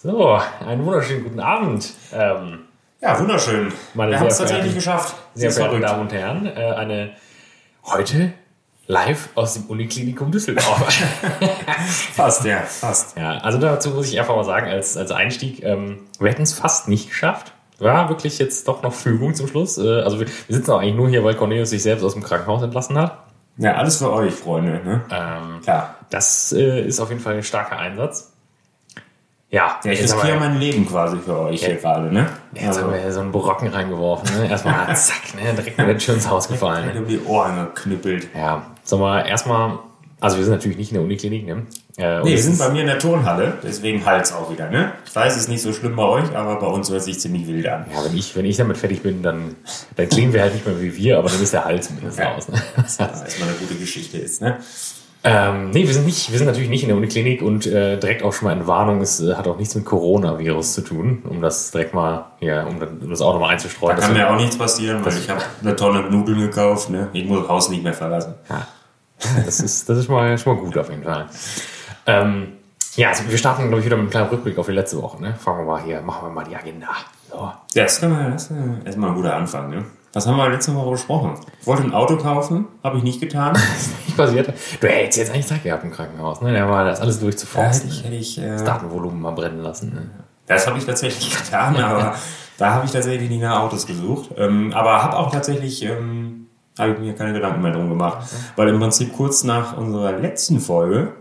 So, einen wunderschönen guten Abend. Ähm, Ja, wunderschön. Meine Wir haben es tatsächlich geschafft. sehr verehrte. Damen und Herren, äh, eine heute live aus dem Uniklinikum Düsseldorf. Fast, ja, fast. ja, also dazu muss ich einfach mal sagen, als, als Einstieg, ähm, wir hätten es fast nicht geschafft. War wirklich jetzt doch noch Fügung zum Schluss. Äh, also wir, wir sitzen auch eigentlich nur hier, weil Cornelius sich selbst aus dem Krankenhaus entlassen hat. Ja, alles für euch, Freunde. Ne? Ähm, Klar. das äh, ist auf jeden Fall ein starker Einsatz. Ja, Ja, ich jetzt riskiere mein Leben quasi für euch hier gerade, ne? Jetzt haben wir hier so einen Brocken reingeworfen. Ne? Erstmal zack, ne? direkt mit der Tür ins Haus gefallen. Ne? um die Ohren geknüppelt. Ja, sagen wir erstmal, also wir sind natürlich nicht in der Uniklinik, ne? Äh, Nee, wir sind bei mir in der Turnhalle, deswegen Hals auch wieder, ne? Ich weiß, es ist nicht so schlimm bei euch, aber bei uns hört sich ziemlich wild an. ja, wenn ich, wenn ich damit fertig bin, dann, dann klingen wir halt nicht mehr wie wir, aber dann ist der Hals zumindest Ja. aus. Ne? Was erstmal eine gute Geschichte ist, ne? Ähm, nee, wir sind nicht, wir sind natürlich nicht in der Uniklinik und äh, direkt auch schon mal in Warnung, es äh, hat auch nichts mit Coronavirus zu tun, um das direkt mal, ja, um, um das auch nochmal einzustreuen. Da kann mir auch nichts passieren, weil ich habe eine Tonne Nudeln gekauft, ne? Ich muss das Haus nicht mehr verlassen. Ja, das ist, das ist schon, mal, schon mal gut auf jeden Fall. Ähm, ja, also wir starten, glaube ich, wieder mit einem kleinen Rückblick auf die letzte Woche. Ne? Fangen wir mal hier, machen wir mal die Agenda. So. Ja, das, man, das ist äh, erstmal ein guter Anfang, ne? Was haben wir letzte Woche besprochen? Ich wollte ein Auto kaufen, habe ich nicht getan. Nicht passiert. Du hättest jetzt eigentlich Zeit gehabt im Krankenhaus. Ne? Da war das alles Das durchzuforsten. ich, hätte ich, äh, Das Datenvolumen mal brennen lassen. Ne? Das habe ich tatsächlich getan, aber da habe ich tatsächlich nicht nach Autos gesucht. Ähm, aber habe auch tatsächlich, ähm, habe ich mir keine Gedanken mehr drum gemacht. Weil im Prinzip kurz nach unserer letzten Folge,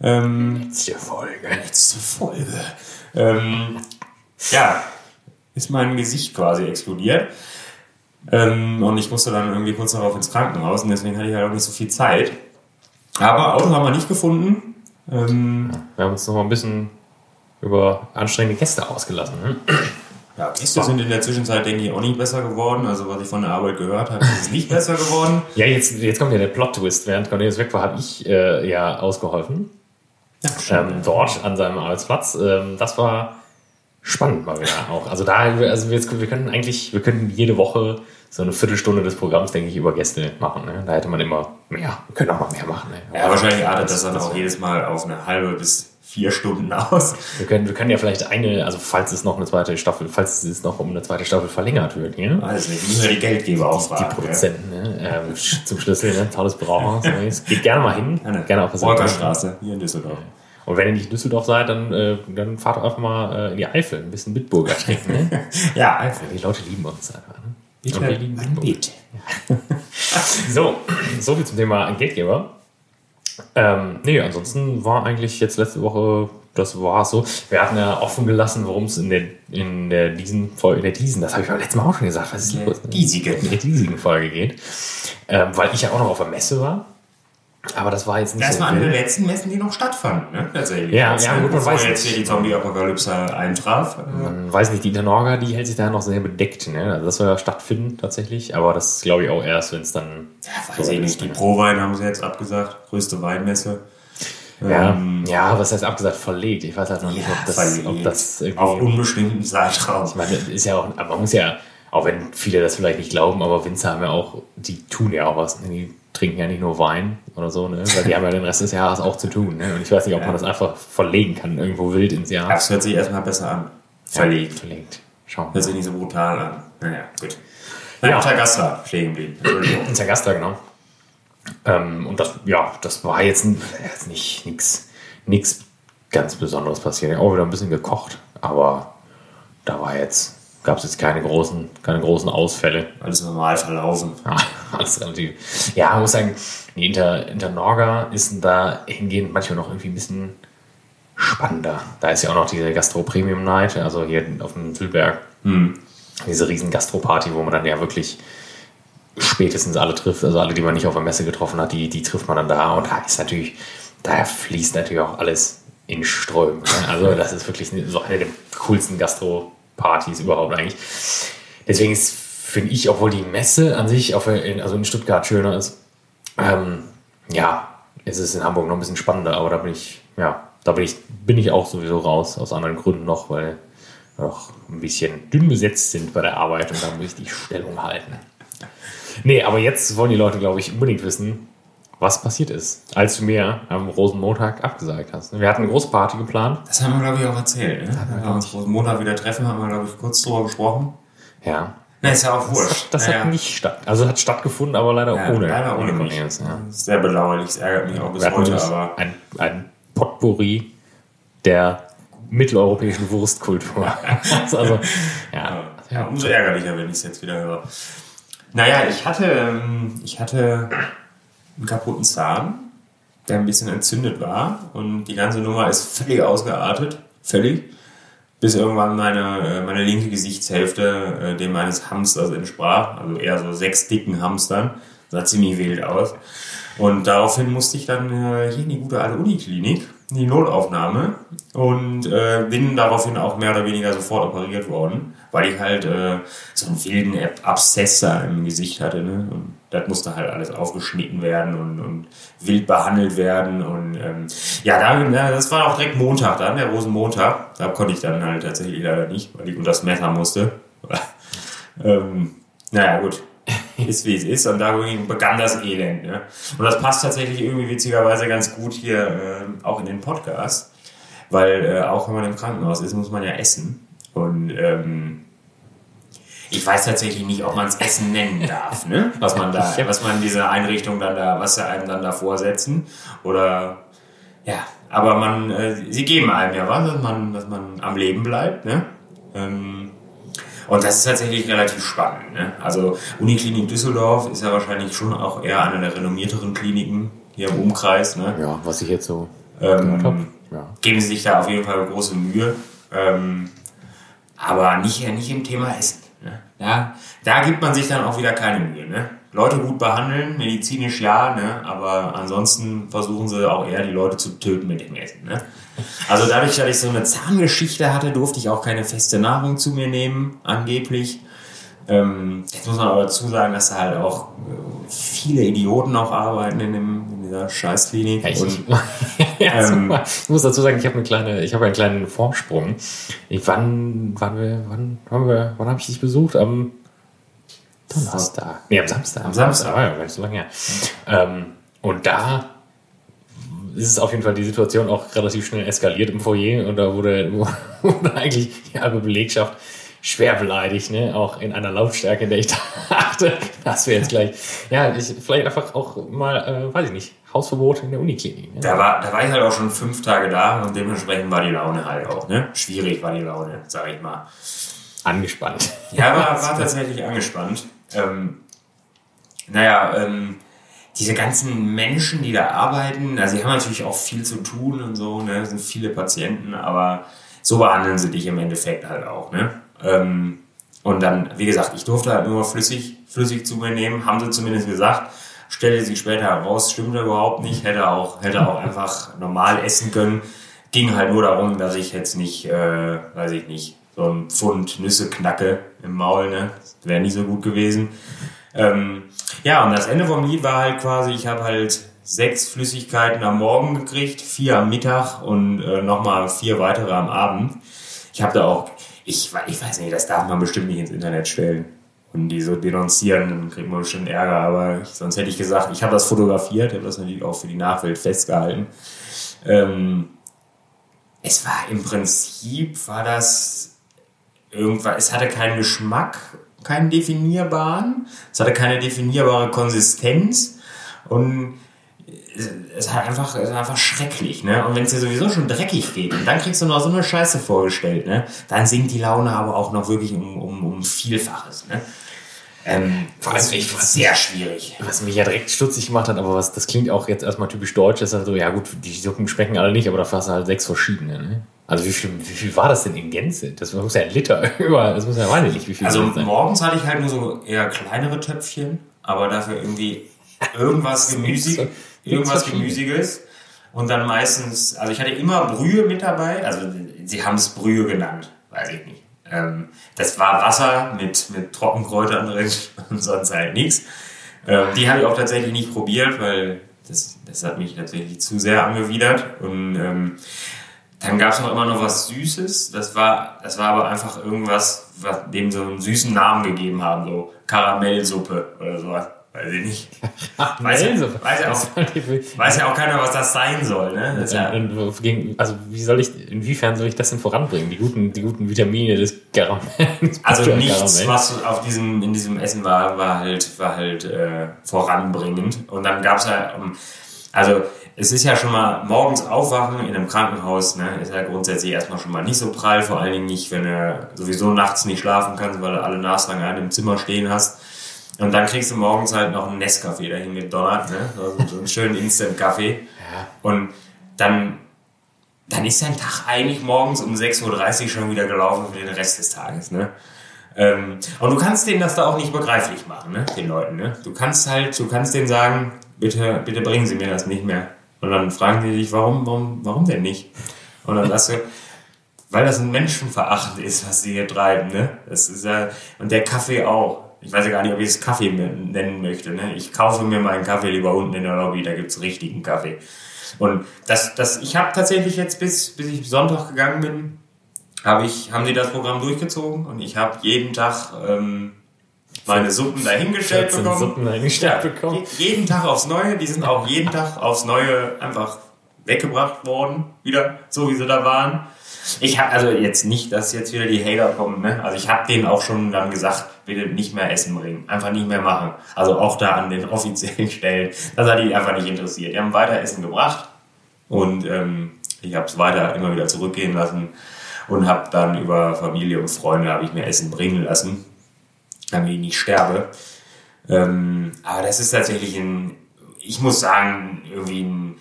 ähm, Letzte Folge. letzte Folge, ähm, ja, ist mein Gesicht quasi explodiert. Ähm, und ich musste dann irgendwie kurz darauf ins Krankenhaus und deswegen hatte ich halt auch nicht so viel Zeit. Aber Auto haben wir nicht gefunden. Ähm, Wir haben uns noch mal ein bisschen über anstrengende Gäste ausgelassen. Ne? Ja, Gäste sind in der Zwischenzeit, denke ich, auch nicht besser geworden. Also, was ich von der Arbeit gehört habe, ist es nicht besser geworden. Ja, jetzt, jetzt kommt ja der Plot-Twist. Während Cornelius weg war, habe ich äh, ja ausgeholfen. ähm, dort an seinem Arbeitsplatz. Ähm, das war spannend mal wieder auch. Also da, also wir, jetzt, wir können eigentlich, wir könnten jede Woche so eine Viertelstunde des Programms, denke ich, über Gäste machen. Ne? Da hätte man immer mehr, wir können auch mal mehr machen. Ne? Ja, wahrscheinlich artet das dann auch jedes Mal auf eine halbe bis vier Stunden aus. Wir können, wir können ja vielleicht eine, also falls es noch eine zweite Staffel, falls es noch um eine zweite Staffel verlängert wird, hier. Weiß nicht, müssen wir die Geldgeber auch Die fragen. Produzenten, ne? ähm, zum Schlüssel, ne? tolles Brauhaus. Ne? Geht gerne mal hin, Ja, ne? gerne auf Wolkerstraße, hier in Düsseldorf. Und wenn ihr nicht in Düsseldorf seid, dann, äh, dann fahrt doch einfach mal äh, in die Eifel, ein bisschen Bitburger trinken. Ne? Ja, einfach. Die Leute lieben uns einfach. Ne? Und wir lieben Bitburg. Beet. So, so viel zum Thema Geldgeber. Ähm, nee, ansonsten war eigentlich jetzt letzte Woche, das war so. Wir hatten ja offen gelassen, worum es in der, in der diesen Folge, in der diesen, das habe ich beim letzten Mal auch schon gesagt, was ist Der los? Diesige. In der diesigen Folge geht. Ähm, weil ich ja auch noch auf der Messe war. Aber das war jetzt nicht Das so war eine der wild. letzten Messen, die noch stattfanden, ne? Tatsächlich. Ja, Als, ja, gut, man weiß jetzt nicht. hier die Zombie-Apokalypse eintraf. Man weiß nicht, die Internorga, die hält sich da noch sehr bedeckt. Ne? Also das soll ja stattfinden tatsächlich, aber das glaube ich auch erst, wenn es dann. ja, weiß ich nicht. Die Pro-Wein haben sie jetzt abgesagt. Größte Weinmesse. Ja, Ähm, ja, was heißt abgesagt? Verlegt. Ich weiß halt noch nicht, ob das, ob das irgendwie. Auf unbestimmten Zeitraum. Ich meine, ist ja auch, aber man muss ja, auch wenn viele das vielleicht nicht glauben, aber Winzer haben ja auch, die tun ja auch was. Die trinken ja nicht nur Wein oder so, ne? weil die haben ja den Rest des Jahres auch zu tun. Ne? Und ich weiß nicht, ob man das einfach verlegen kann, irgendwo wild ins Jahr. Das hört sich erstmal besser an. Verlegt. Verlegt. Schauen wir Hört sich nicht so brutal an. Naja, gut. Nein, Ja. ja. Tagastra stehen geblieben. Gast genau. Ähm, und das, ja, das war jetzt, n- jetzt nicht nichts nichts ganz Besonderes passiert. Auch wieder ein bisschen gekocht, aber da war jetzt, gab es jetzt keine großen, keine großen Ausfälle. Alles normal verlaufen. Ja, alles relativ. Ja, man muss sagen, die Inter, Internorga ist da hingehend manchmal noch irgendwie ein bisschen spannender. Da ist ja auch noch diese Gastro Premium Night, also hier auf dem Sülberg. Diese riesen Gastro-Party, wo man dann ja wirklich spätestens alle trifft, also alle, die man nicht auf der Messe getroffen hat, die, die trifft man dann da und da ist natürlich, da fließt natürlich auch alles in Strömen. Ne? Also das ist wirklich so eine der coolsten Gastro-Partys überhaupt eigentlich. Deswegen ist, finde ich, obwohl die Messe an sich, auf, in, also in Stuttgart schöner ist, ähm, ja, es ist in Hamburg noch ein bisschen spannender, aber da bin ich, ja, da bin ich, bin ich auch sowieso raus, aus anderen Gründen noch, weil wir noch ein bisschen dünn besetzt sind bei der Arbeit und da muss ich die Stellung halten. Nee, aber jetzt wollen die Leute, glaube ich, unbedingt wissen, was passiert ist, als du mir am Rosenmontag abgesagt hast. Wir hatten eine große Party geplant. Das haben wir, glaube ich, auch erzählt. Ne? Wenn wir uns Rosenmontag wieder treffen, haben wir, glaube ich, kurz drüber gesprochen. Ja. Na, ist ja auch wurscht. Das naja. hat nicht statt, also hat stattgefunden, aber leider ja, ohne, leider ohne mich. Cornelius, Ja. Das sehr bedauerlich. Es ärgert mich auch bis heute, aber ein, ein Potpourri der mitteleuropäischen Wurstkultur. also, ja. ja, umso ärgerlicher, wenn ich es jetzt wieder höre. Naja, ich hatte, ähm, ich hatte einen kaputten Zahn, der ein bisschen entzündet war und die ganze Nummer ist völlig ausgeartet. Völlig. Bis irgendwann meine, äh, meine linke Gesichtshälfte äh, dem meines Hamsters entsprach. Also eher so sechs dicken Hamstern. Sah ziemlich wild aus. Und daraufhin musste ich dann äh, hier in die gute alte Uniklinik, in die Notaufnahme und äh, bin daraufhin auch mehr oder weniger sofort operiert worden, weil ich halt äh, so einen wilden Abszess im Gesicht hatte. Ne? Und das musste halt alles aufgeschnitten werden und, und wild behandelt werden. Und ähm, ja, da, ja, das war auch direkt Montag dann, der Rosenmontag. Da konnte ich dann halt tatsächlich leider nicht, weil ich unter das Messer musste. ähm, naja, gut ist wie es ist und da begann das Elend. Ne? Und das passt tatsächlich irgendwie witzigerweise ganz gut hier äh, auch in den Podcast, weil äh, auch wenn man im Krankenhaus ist, muss man ja essen. Und ähm, ich weiß tatsächlich nicht, ob man es Essen nennen darf, ne? was man da, was man in dieser Einrichtung dann da, was sie einem dann da vorsetzen. Oder ja, aber man, äh, sie geben einem ja was, dass man, dass man am Leben bleibt. Ne? Ähm, und das ist tatsächlich relativ spannend. Ne? Also Uniklinik Düsseldorf ist ja wahrscheinlich schon auch eher eine der renommierteren Kliniken hier im Umkreis. Ne? Ja, was ich jetzt so Ähm, gehört. Ja. Geben sie sich da auf jeden Fall große Mühe. Ähm, aber nicht, nicht im Thema Essen. Da, da gibt man sich dann auch wieder keine Mühe. Ne? Leute gut behandeln, medizinisch ja, ne? aber ansonsten versuchen sie auch eher die Leute zu töten mit dem Essen. Ne? Also dadurch, dass ich so eine Zahngeschichte hatte, durfte ich auch keine feste Nahrung zu mir nehmen, angeblich. Ähm, jetzt muss man aber dazu sagen, dass da halt auch äh, viele Idioten auch arbeiten in, dem, in dieser Scheißklinik. Ja, ich, Und- ja, ähm, ich muss dazu sagen, ich habe eine kleine, ich habe einen kleinen Formsprung. Ich, wann, wann wir, wann haben wir, wann habe ich dich besucht? Am Donnerstag. Nee, am Samstag. Am Samstag. Ah, ja, gar nicht so lange her. Ähm, und da ist es auf jeden Fall die Situation auch relativ schnell eskaliert im Foyer und da wurde, wurde eigentlich die halbe Belegschaft schwer beleidigt, ne? Auch in einer Lautstärke, in der ich dachte, das wäre jetzt gleich, ja, ich, vielleicht einfach auch mal, äh, weiß ich nicht, Hausverbot in der Uniklinik. Ne? Da war, da war ich halt auch schon fünf Tage da und dementsprechend war die Laune halt auch, ne? Schwierig war die Laune, sag ich mal. Angespannt. Ja, war, war tatsächlich angespannt. Ähm, naja, ähm, diese ganzen Menschen, die da arbeiten, also sie haben natürlich auch viel zu tun und so, ne? Sind viele Patienten, aber so behandeln sie dich im Endeffekt halt auch, ne? Ähm, und dann, wie gesagt, ich durfte halt nur flüssig, flüssig zu mir nehmen, haben sie zumindest gesagt. Stellte sich später heraus, stimmte überhaupt nicht, hätte auch, hätte auch einfach normal essen können. Ging halt nur darum, dass ich jetzt nicht, äh, weiß ich nicht, so ein Pfund Nüsse knacke im Maul, ne? Wäre nicht so gut gewesen. Ähm, ja, und das Ende vom Lied war halt quasi, ich habe halt sechs Flüssigkeiten am Morgen gekriegt, vier am Mittag und äh, nochmal vier weitere am Abend. Ich habe da auch, ich, ich weiß nicht, das darf man bestimmt nicht ins Internet stellen. Und die so denunzieren, dann kriegt man bestimmt Ärger. Aber sonst hätte ich gesagt, ich habe das fotografiert, habe das natürlich auch für die Nachwelt festgehalten. Ähm, es war im Prinzip, war das irgendwas, es hatte keinen Geschmack, keinen definierbaren, es hatte keine definierbare Konsistenz und es- hat einfach, einfach schrecklich, ne? Und wenn es dir sowieso schon dreckig geht und dann kriegst du noch so eine Scheiße vorgestellt, ne? Dann sinkt die Laune aber auch noch wirklich um, um, um Vielfaches, ne? Ähm, Vor allem, weiß sehr schwierig. Was mich ja direkt stutzig gemacht hat, aber was, das klingt auch jetzt erstmal typisch deutsch, ist halt so, ja gut, die Suppen schmecken alle nicht, aber da hast du halt sechs verschiedene, ne? Also wie viel, wie viel war das denn in Gänze? Das muss ja ein Liter über, das muss ja nicht, wie viel Also morgens hatte ich halt nur so eher kleinere Töpfchen, aber dafür irgendwie irgendwas Gemüsig, irgendwas. Gemüsiges. Und dann meistens, also ich hatte immer Brühe mit dabei, also sie haben es Brühe genannt, weiß ich nicht. Ähm, das war Wasser mit, mit Trockenkräutern drin und sonst halt nichts. Ähm, die habe ich auch tatsächlich nicht probiert, weil das, das hat mich tatsächlich zu sehr angewidert. Und ähm, dann gab es noch immer noch was Süßes. Das war, das war aber einfach irgendwas, was dem so einen süßen Namen gegeben haben, so Karamellsuppe oder sowas. Weiß ich nicht. Ach, Weiß ja- weiß ja auch- Weiß ja auch keiner, was das sein soll, ne? Das ja, Also wie soll ich, inwiefern soll ich das denn voranbringen? Die guten, die guten Vitamine des Karamells. also nichts, Karamell. was auf diesem, in diesem Essen war, war halt, war halt äh, voranbringend. Und dann gab's ja, ähm, also es ist ja schon mal morgens aufwachen in einem Krankenhaus, ne, ist ja grundsätzlich erstmal schon mal nicht so prall, vor allen Dingen nicht, wenn du sowieso nachts nicht schlafen kannst, weil du alle Naslang an im Zimmer stehen hast. Und dann kriegst du morgens halt noch einen Nescafé dahin gedonnert, ne? Also so einen schönen Instant-Kaffee. Ja. Und dann, dann ist dein Tag eigentlich morgens um 6.30 Uhr schon wieder gelaufen für den Rest des Tages. Ne? Ähm, und du kannst denen das da auch nicht begreiflich machen, ne? den Leuten. Ne? Du kannst halt, du kannst denen sagen, bitte, bitte bringen Sie mir das nicht mehr. Und dann fragen die dich, warum, warum, warum denn nicht? Und dann sagst du, weil das ein Menschenverachten ist, was sie hier treiben. Ne? Das ist ja, und der Kaffee auch. Ich weiß ja gar nicht, ob ich es Kaffee nennen möchte. Ne? Ich kaufe mir meinen Kaffee lieber unten in der Lobby, da gibt's richtigen Kaffee. Und das, das, ich habe tatsächlich jetzt bis, bis ich Sonntag gegangen bin, habe ich, haben sie das Programm durchgezogen und ich habe jeden Tag ähm, meine Suppen dahingestellt 14 bekommen. Suppen dahingestellt Ja, bekommen. je- Jeden Tag aufs Neue, die sind auch jeden Tag aufs Neue einfach weggebracht worden, wieder, so wie sie da waren. Ich habe also jetzt nicht, dass jetzt wieder die Hater kommen, ne? Also ich habe denen auch schon dann gesagt, bitte nicht mehr Essen bringen, einfach nicht mehr machen. Also auch da an den offiziellen Stellen, das hat die einfach nicht interessiert. Die haben weiter Essen gebracht und ähm, ich habe es weiter immer wieder zurückgehen lassen und habe dann über Familie und Freunde habe ich mir Essen bringen lassen, damit ich nicht sterbe. Ähm, aber das ist tatsächlich ein, ich muss sagen, irgendwie ein,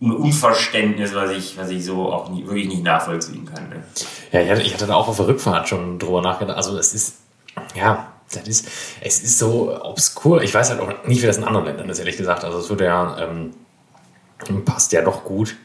ein Unverständnis, was ich, was ich so auch nie, wirklich nicht nachvollziehen kann. Ne? Ja, ich hatte, ich hatte da auch auf der Rückfahrt schon drüber nachgedacht. Also es ist, ja, das ist, es ist so obskur. Ich weiß halt auch nicht, wie das in anderen Ländern ist, ehrlich gesagt. Also es wird ja, ähm, passt ja doch gut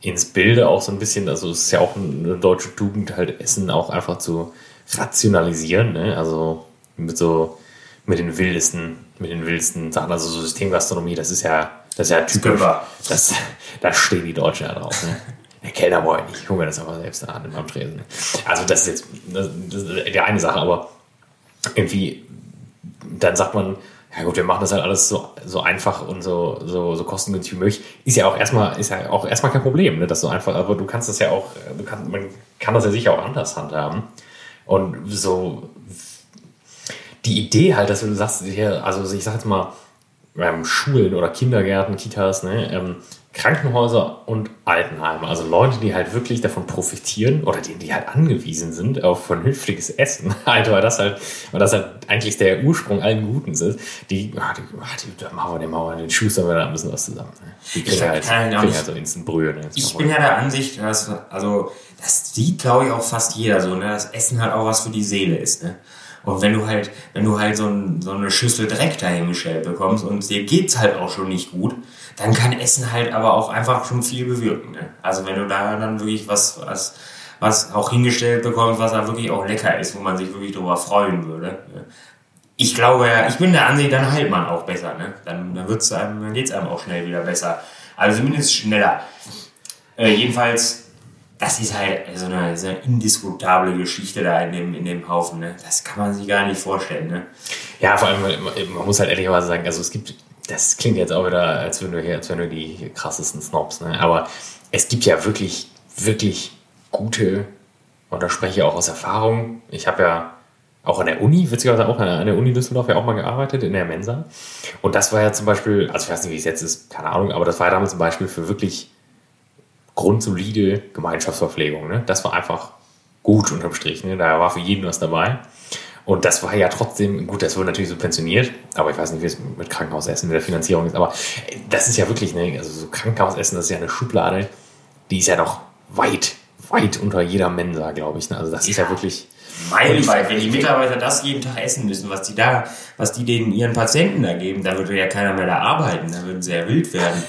ins Bilde auch so ein bisschen. Also es ist ja auch eine deutsche Tugend, halt Essen auch einfach zu rationalisieren. Ne? Also mit so, mit den wildesten, mit den wildesten Sachen. Also so Systemgastronomie, das ist ja, das ist ja typisch. Das, da stehen die Deutschen ja drauf. Ne? Der Kellner wollte nicht, ich hole mir das aber selbst an am Tresen. Also das ist jetzt das, das ist die eine Sache, aber irgendwie, dann sagt man, ja gut, wir machen das halt alles so, so einfach und so, so, so kostengünstig wie möglich. Ist ja auch erstmal, ist ja auch erstmal kein Problem, ne, das so einfach, aber du kannst das ja auch, du kannst, man kann das ja sicher auch anders handhaben. Und so, die Idee halt, dass du sagst, hier, also ich sag jetzt mal, ähm, Schulen oder Kindergärten, Kitas, ne, ähm, Krankenhäuser und Altenheime, also Leute, die halt wirklich davon profitieren oder die, die halt angewiesen sind auf vernünftiges Essen, halt, weil das halt, weil das halt eigentlich der Ursprung allen Guten ist, die, ah, die, ah, die da machen wir den, wir den Schuster wir da ein bisschen was zusammen. Ne? Die kriegen halt, kriegen nicht- halt so instant Brühe. Ne? Ich bin ja der Ansicht, dass, also, das sieht, glaube ich, auch fast jeder so, ne, dass Essen halt auch was für die Seele ist, ne. Und wenn du halt, wenn du halt so, ein, so eine Schüssel Dreck dahingestellt bekommst und dir geht's halt auch schon nicht gut, dann kann Essen halt aber auch einfach schon viel bewirken, ne. Also wenn du da dann wirklich was, was, was auch hingestellt bekommst, was da wirklich auch lecker ist, wo man sich wirklich drüber freuen würde. Ne? Ich glaube ja, ich bin der Ansicht, dann heilt man auch besser, ne. Dann, dann wird's einem, dann geht's einem auch schnell wieder besser. Also zumindest schneller. Äh, jedenfalls, das ist halt so eine, so eine indiskutable Geschichte da in dem, in dem Haufen. Ne? Das kann man sich gar nicht vorstellen. Ne? Ja, vor allem, man muss halt ehrlicherweise sagen, also es gibt, das klingt jetzt auch wieder, als wenn du hier, als wenn du die krassesten Snobs, ne? Aber es gibt ja wirklich, wirklich gute, und da spreche ich auch aus Erfahrung. Ich habe ja auch an der Uni, witzigerweise auch an der Uni Düsseldorf ja auch mal gearbeitet, in der Mensa. Und das war ja zum Beispiel, also ich weiß nicht, wie es jetzt ist, keine Ahnung, aber das war ja damals zum Beispiel für wirklich grundsolide Gemeinschaftsverpflegung. Ne? Das war einfach gut unterm Strich. Ne? Da war für jeden was dabei. Und das war ja trotzdem, gut, das wurde natürlich subventioniert, aber ich weiß nicht, wie es mit Krankenhausessen, mit der Finanzierung ist, aber das ist ja wirklich, ne, also so Krankenhausessen, das ist ja eine Schublade, die ist ja noch weit, weit unter jeder Mensa, glaube ich. Ne? Also das ist ja wirklich, Meilenweit, wenn die Mitarbeiter das jeden Tag essen müssen, was die da, was die denen ihren Patienten da geben, da würde ja keiner mehr da arbeiten, da würden sie ja wild werden.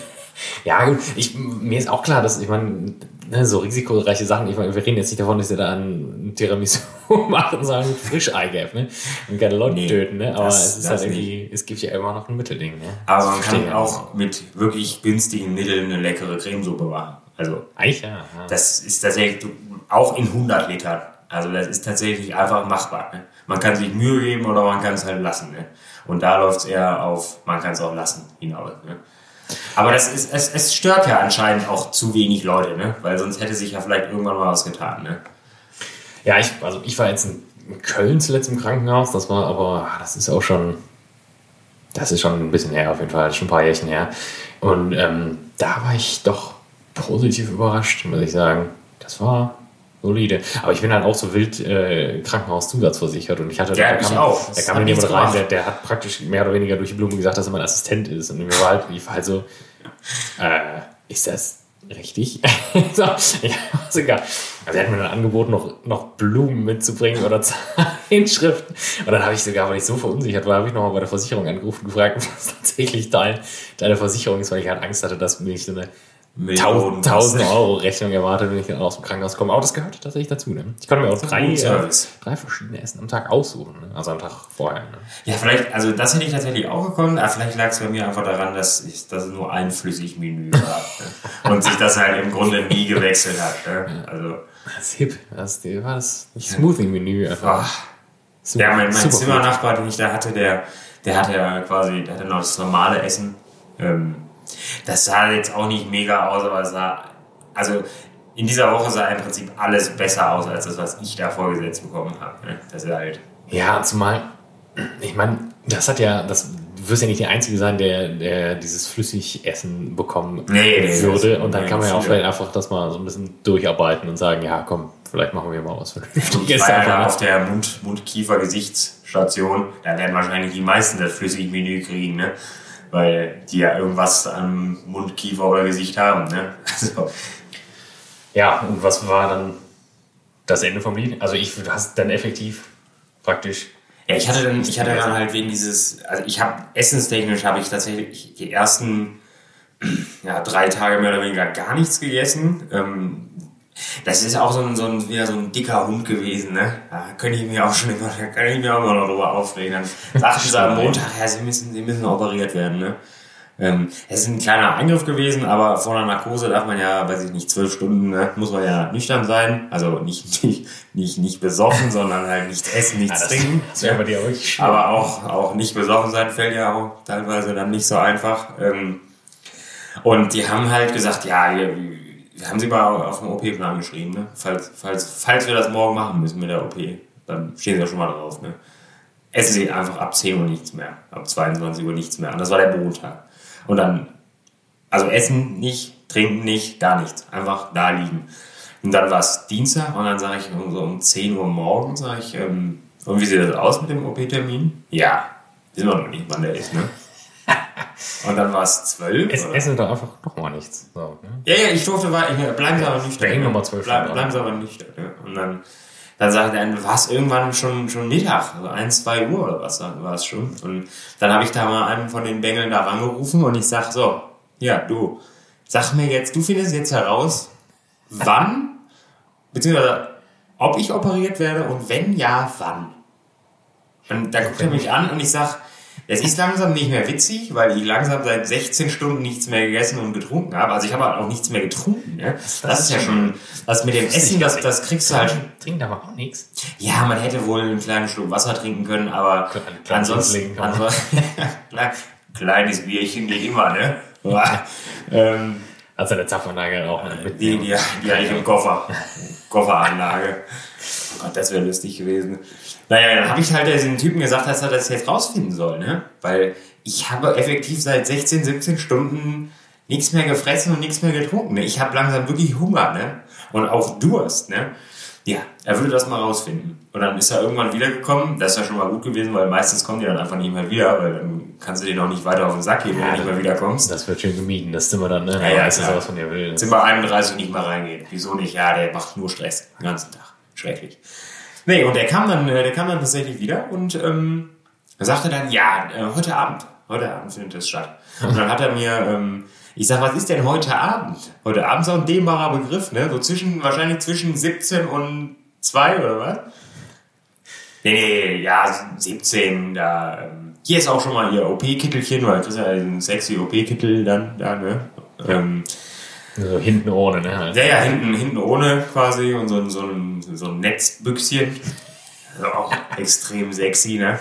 Ja, gut, ich, mir ist auch klar, dass ich meine, ne, so risikoreiche Sachen, ich meine, wir reden jetzt nicht davon, dass wir da ein Tiramisu machen, sondern Frischei gäbe, ne? Und keine Leute Nee, töten, ne? Aber das- es ist halt irgendwie, es gibt ja immer noch ein Mittelding, ne? Aber man kann auch mit wirklich günstigen Mitteln eine leckere Cremesuppe machen. Also Eigentlich ja. ja. das ist tatsächlich auch in 100 Litern. Also das ist tatsächlich einfach machbar. Ne? Man kann sich Mühe geben oder man kann es halt lassen. Ne? Und da läuft es eher auf, man kann es auch lassen hinaus. Ne? Aber das ist, es, es stört ja anscheinend auch zu wenig Leute, ne? weil sonst hätte sich ja vielleicht irgendwann mal was getan. Ne? Ja, ich, also ich war jetzt in Köln zuletzt im Krankenhaus, das war aber, das ist auch schon, das ist schon ein bisschen her auf jeden Fall, schon ein paar Jährchen her. Und ähm, da war ich doch positiv überrascht, muss ich sagen. Das war solide. Aber ich bin halt auch so wild äh, Krankenhauszusatz und ich hatte ja, da kam, auch. da kam jemand rein, der, der hat praktisch mehr oder weniger durch die Blume gesagt, dass er mein Assistent ist. Und mir war halt, ich war halt so, äh, ist das richtig? so, ja, ist egal. Also er hat mir dann angeboten, noch, noch Blumen mitzubringen oder Zeitschriften. Und dann habe ich sogar, weil ich so verunsichert war, habe ich nochmal bei der Versicherung angerufen und gefragt, was tatsächlich dein, deine Versicherung ist, weil ich halt Angst hatte, dass mich so eine 1000 Euro Rechnung erwartet, wenn ich dann aus dem Krankenhaus komme. Aber das gehört tatsächlich dazu. Ne? Ich konnte mir auch drei, äh, drei verschiedene Essen am Tag aussuchen. Ne? Also am Tag vorher. Ne? Ja, vielleicht, also das hätte ich tatsächlich auch gekonnt, aber vielleicht lag es bei mir einfach daran, dass ich dass es nur ein Flüssigmenü war. ne? Und sich das halt im Grunde nie gewechselt hat. Ne? Also, das ist hip. Das war das Smoothie-Menü einfach. Super, ja, mein, mein Zimmernachbar, den ich da hatte, der, der hatte ja quasi, der hatte noch das normale Essen. Ähm, das sah jetzt auch nicht mega aus, aber es sah, also in dieser Woche sah im Prinzip alles besser aus als das, was ich da vorgesetzt bekommen habe. Ne? Das ist halt. Ja, zumal, ich meine, das hat ja, das, du wirst ja nicht der Einzige sein, der, der dieses Flüssigessen bekommen nee, würde. Und dann kann man ja auch vielleicht einfach das mal so ein bisschen durcharbeiten und sagen, ja, komm, vielleicht machen wir mal was Vernünftiges. Ich war ja auf der Mund, Mund-Kiefer-Gesichtsstation. Da werden wahrscheinlich die meisten das Flüssigmenü kriegen, ne? Weil die ja irgendwas am Mund, Kiefer oder Gesicht haben. Ne? Also. Ja, und was war dann das Ende vom Lied? Also ich hast dann effektiv praktisch. Ja, ich hatte dann, ich hatte dann halt wegen dieses, also ich habe essenstechnisch habe ich tatsächlich die ersten ja, drei Tage mehr oder weniger gar nichts gegessen. Ähm, das ist auch so ein, so ein, wieder so ein dicker Hund gewesen, ne? Da könnte ich mir auch schon immer, da kann ich mir auch immer noch drüber aufregen. Dann sagten sie am Montag, ja, sie müssen, sie müssen operiert werden, ne? Ähm, es ist ein kleiner Eingriff gewesen, aber vor einer Narkose darf man ja, weiß ich nicht, zwölf Stunden, ne, muss man ja nüchtern sein. Also nicht, nicht, nicht, nicht besoffen, sondern halt nichts essen, nichts ja, trinken. Das wäre bei dir wirklich schön. Aber auch, auch nicht besoffen sein fällt ja auch teilweise dann nicht so einfach. Ähm, und die haben halt gesagt, ja, haben Sie mal auf dem OP-Plan geschrieben, ne? Falls, falls, falls wir das morgen machen müssen mit der OP, dann stehen Sie ja schon mal drauf, ne? Essen Sie einfach ab 10 Uhr nichts mehr, ab 22 Uhr nichts mehr. Und das war der Montag. Und dann, also essen nicht, trinken nicht, gar nichts. Einfach da liegen. Und dann war es Dienstag und dann sage ich so um 10 Uhr morgens, sage ich, ähm, und wie sieht das aus mit dem OP-Termin? Ja, wissen wir noch nicht, wann der ist, ne? Und dann war es zwölf. Es, essen doch einfach noch mal nichts. So, ne? Ja, ja, ich durfte, war, ich, bleiben Sie aber nicht da. nochmal zwölf Bleib, Bleiben Sie aber nicht da. Ne? Und dann, dann sagte er, war es irgendwann schon, schon Mittag, also ein, zwei Uhr oder was war es schon. Und dann habe ich da mal einen von den Bengeln da rangerufen und ich sag so, ja, du, sag mir jetzt, du findest jetzt heraus, wann, beziehungsweise ob ich operiert werde und wenn ja, wann. Und da guckt er mich an und ich sag, es ist langsam nicht mehr witzig, weil ich langsam seit 16 Stunden nichts mehr gegessen und getrunken habe. Also ich habe halt auch nichts mehr getrunken. Ne? Das, das ist ja schon, das mit dem Essen, das, das kriegst du halt. Trinken aber auch nichts. Ja, man hätte wohl einen kleinen Schluck Wasser trinken können, aber ansonsten, ansonsten kleines Bierchen geht immer, ne? ähm, also eine Zapfanlage auch mit. Die, die, die hatte ich im Koffer. Kofferanlage. Oh Gott, das wäre lustig gewesen. Naja, dann habe ich halt diesen Typen gesagt, dass er das jetzt rausfinden soll, ne? Weil ich habe effektiv seit 16, 17 Stunden nichts mehr gefressen und nichts mehr getrunken. Ne? Ich habe langsam wirklich Hunger, ne? Und auch Durst, ne? Ja, er würde das mal rausfinden. Und dann ist er irgendwann wiedergekommen. Das ist ja schon mal gut gewesen, weil meistens kommen die dann einfach nicht mehr wieder, weil dann kannst du dir noch nicht weiter auf den Sack gehen, wenn du nicht mehr wiederkommst. Das wird schön gemieden, das Zimmer dann, ne? Ja, ja, ist was von dir will. Zimmer 31 nicht mal reingehen. Wieso nicht? Ja, der macht nur Stress den ganzen Tag. Schrecklich. Nee, und der kam dann, äh, der kam dann tatsächlich wieder und ähm, sagte dann, ja, äh, heute Abend, heute Abend findet das statt. Und dann hat er mir, ähm, ich sag, was ist denn heute Abend? Heute Abend ist auch ein dehnbarer Begriff, ne? So zwischen, wahrscheinlich zwischen 17 und 2 oder was? Nee, nee, ja, 17, da, ähm, hier ist auch schon mal ihr OP-Kittelchen, weil das ist ja ein sexy OP-Kittel dann, da, ne? Ähm, So hinten ohne, ne? Ja, ja, hinten, hinten ohne quasi und so, ein- so, ein, so ein Netzbüchschen. Also auch extrem sexy, ne?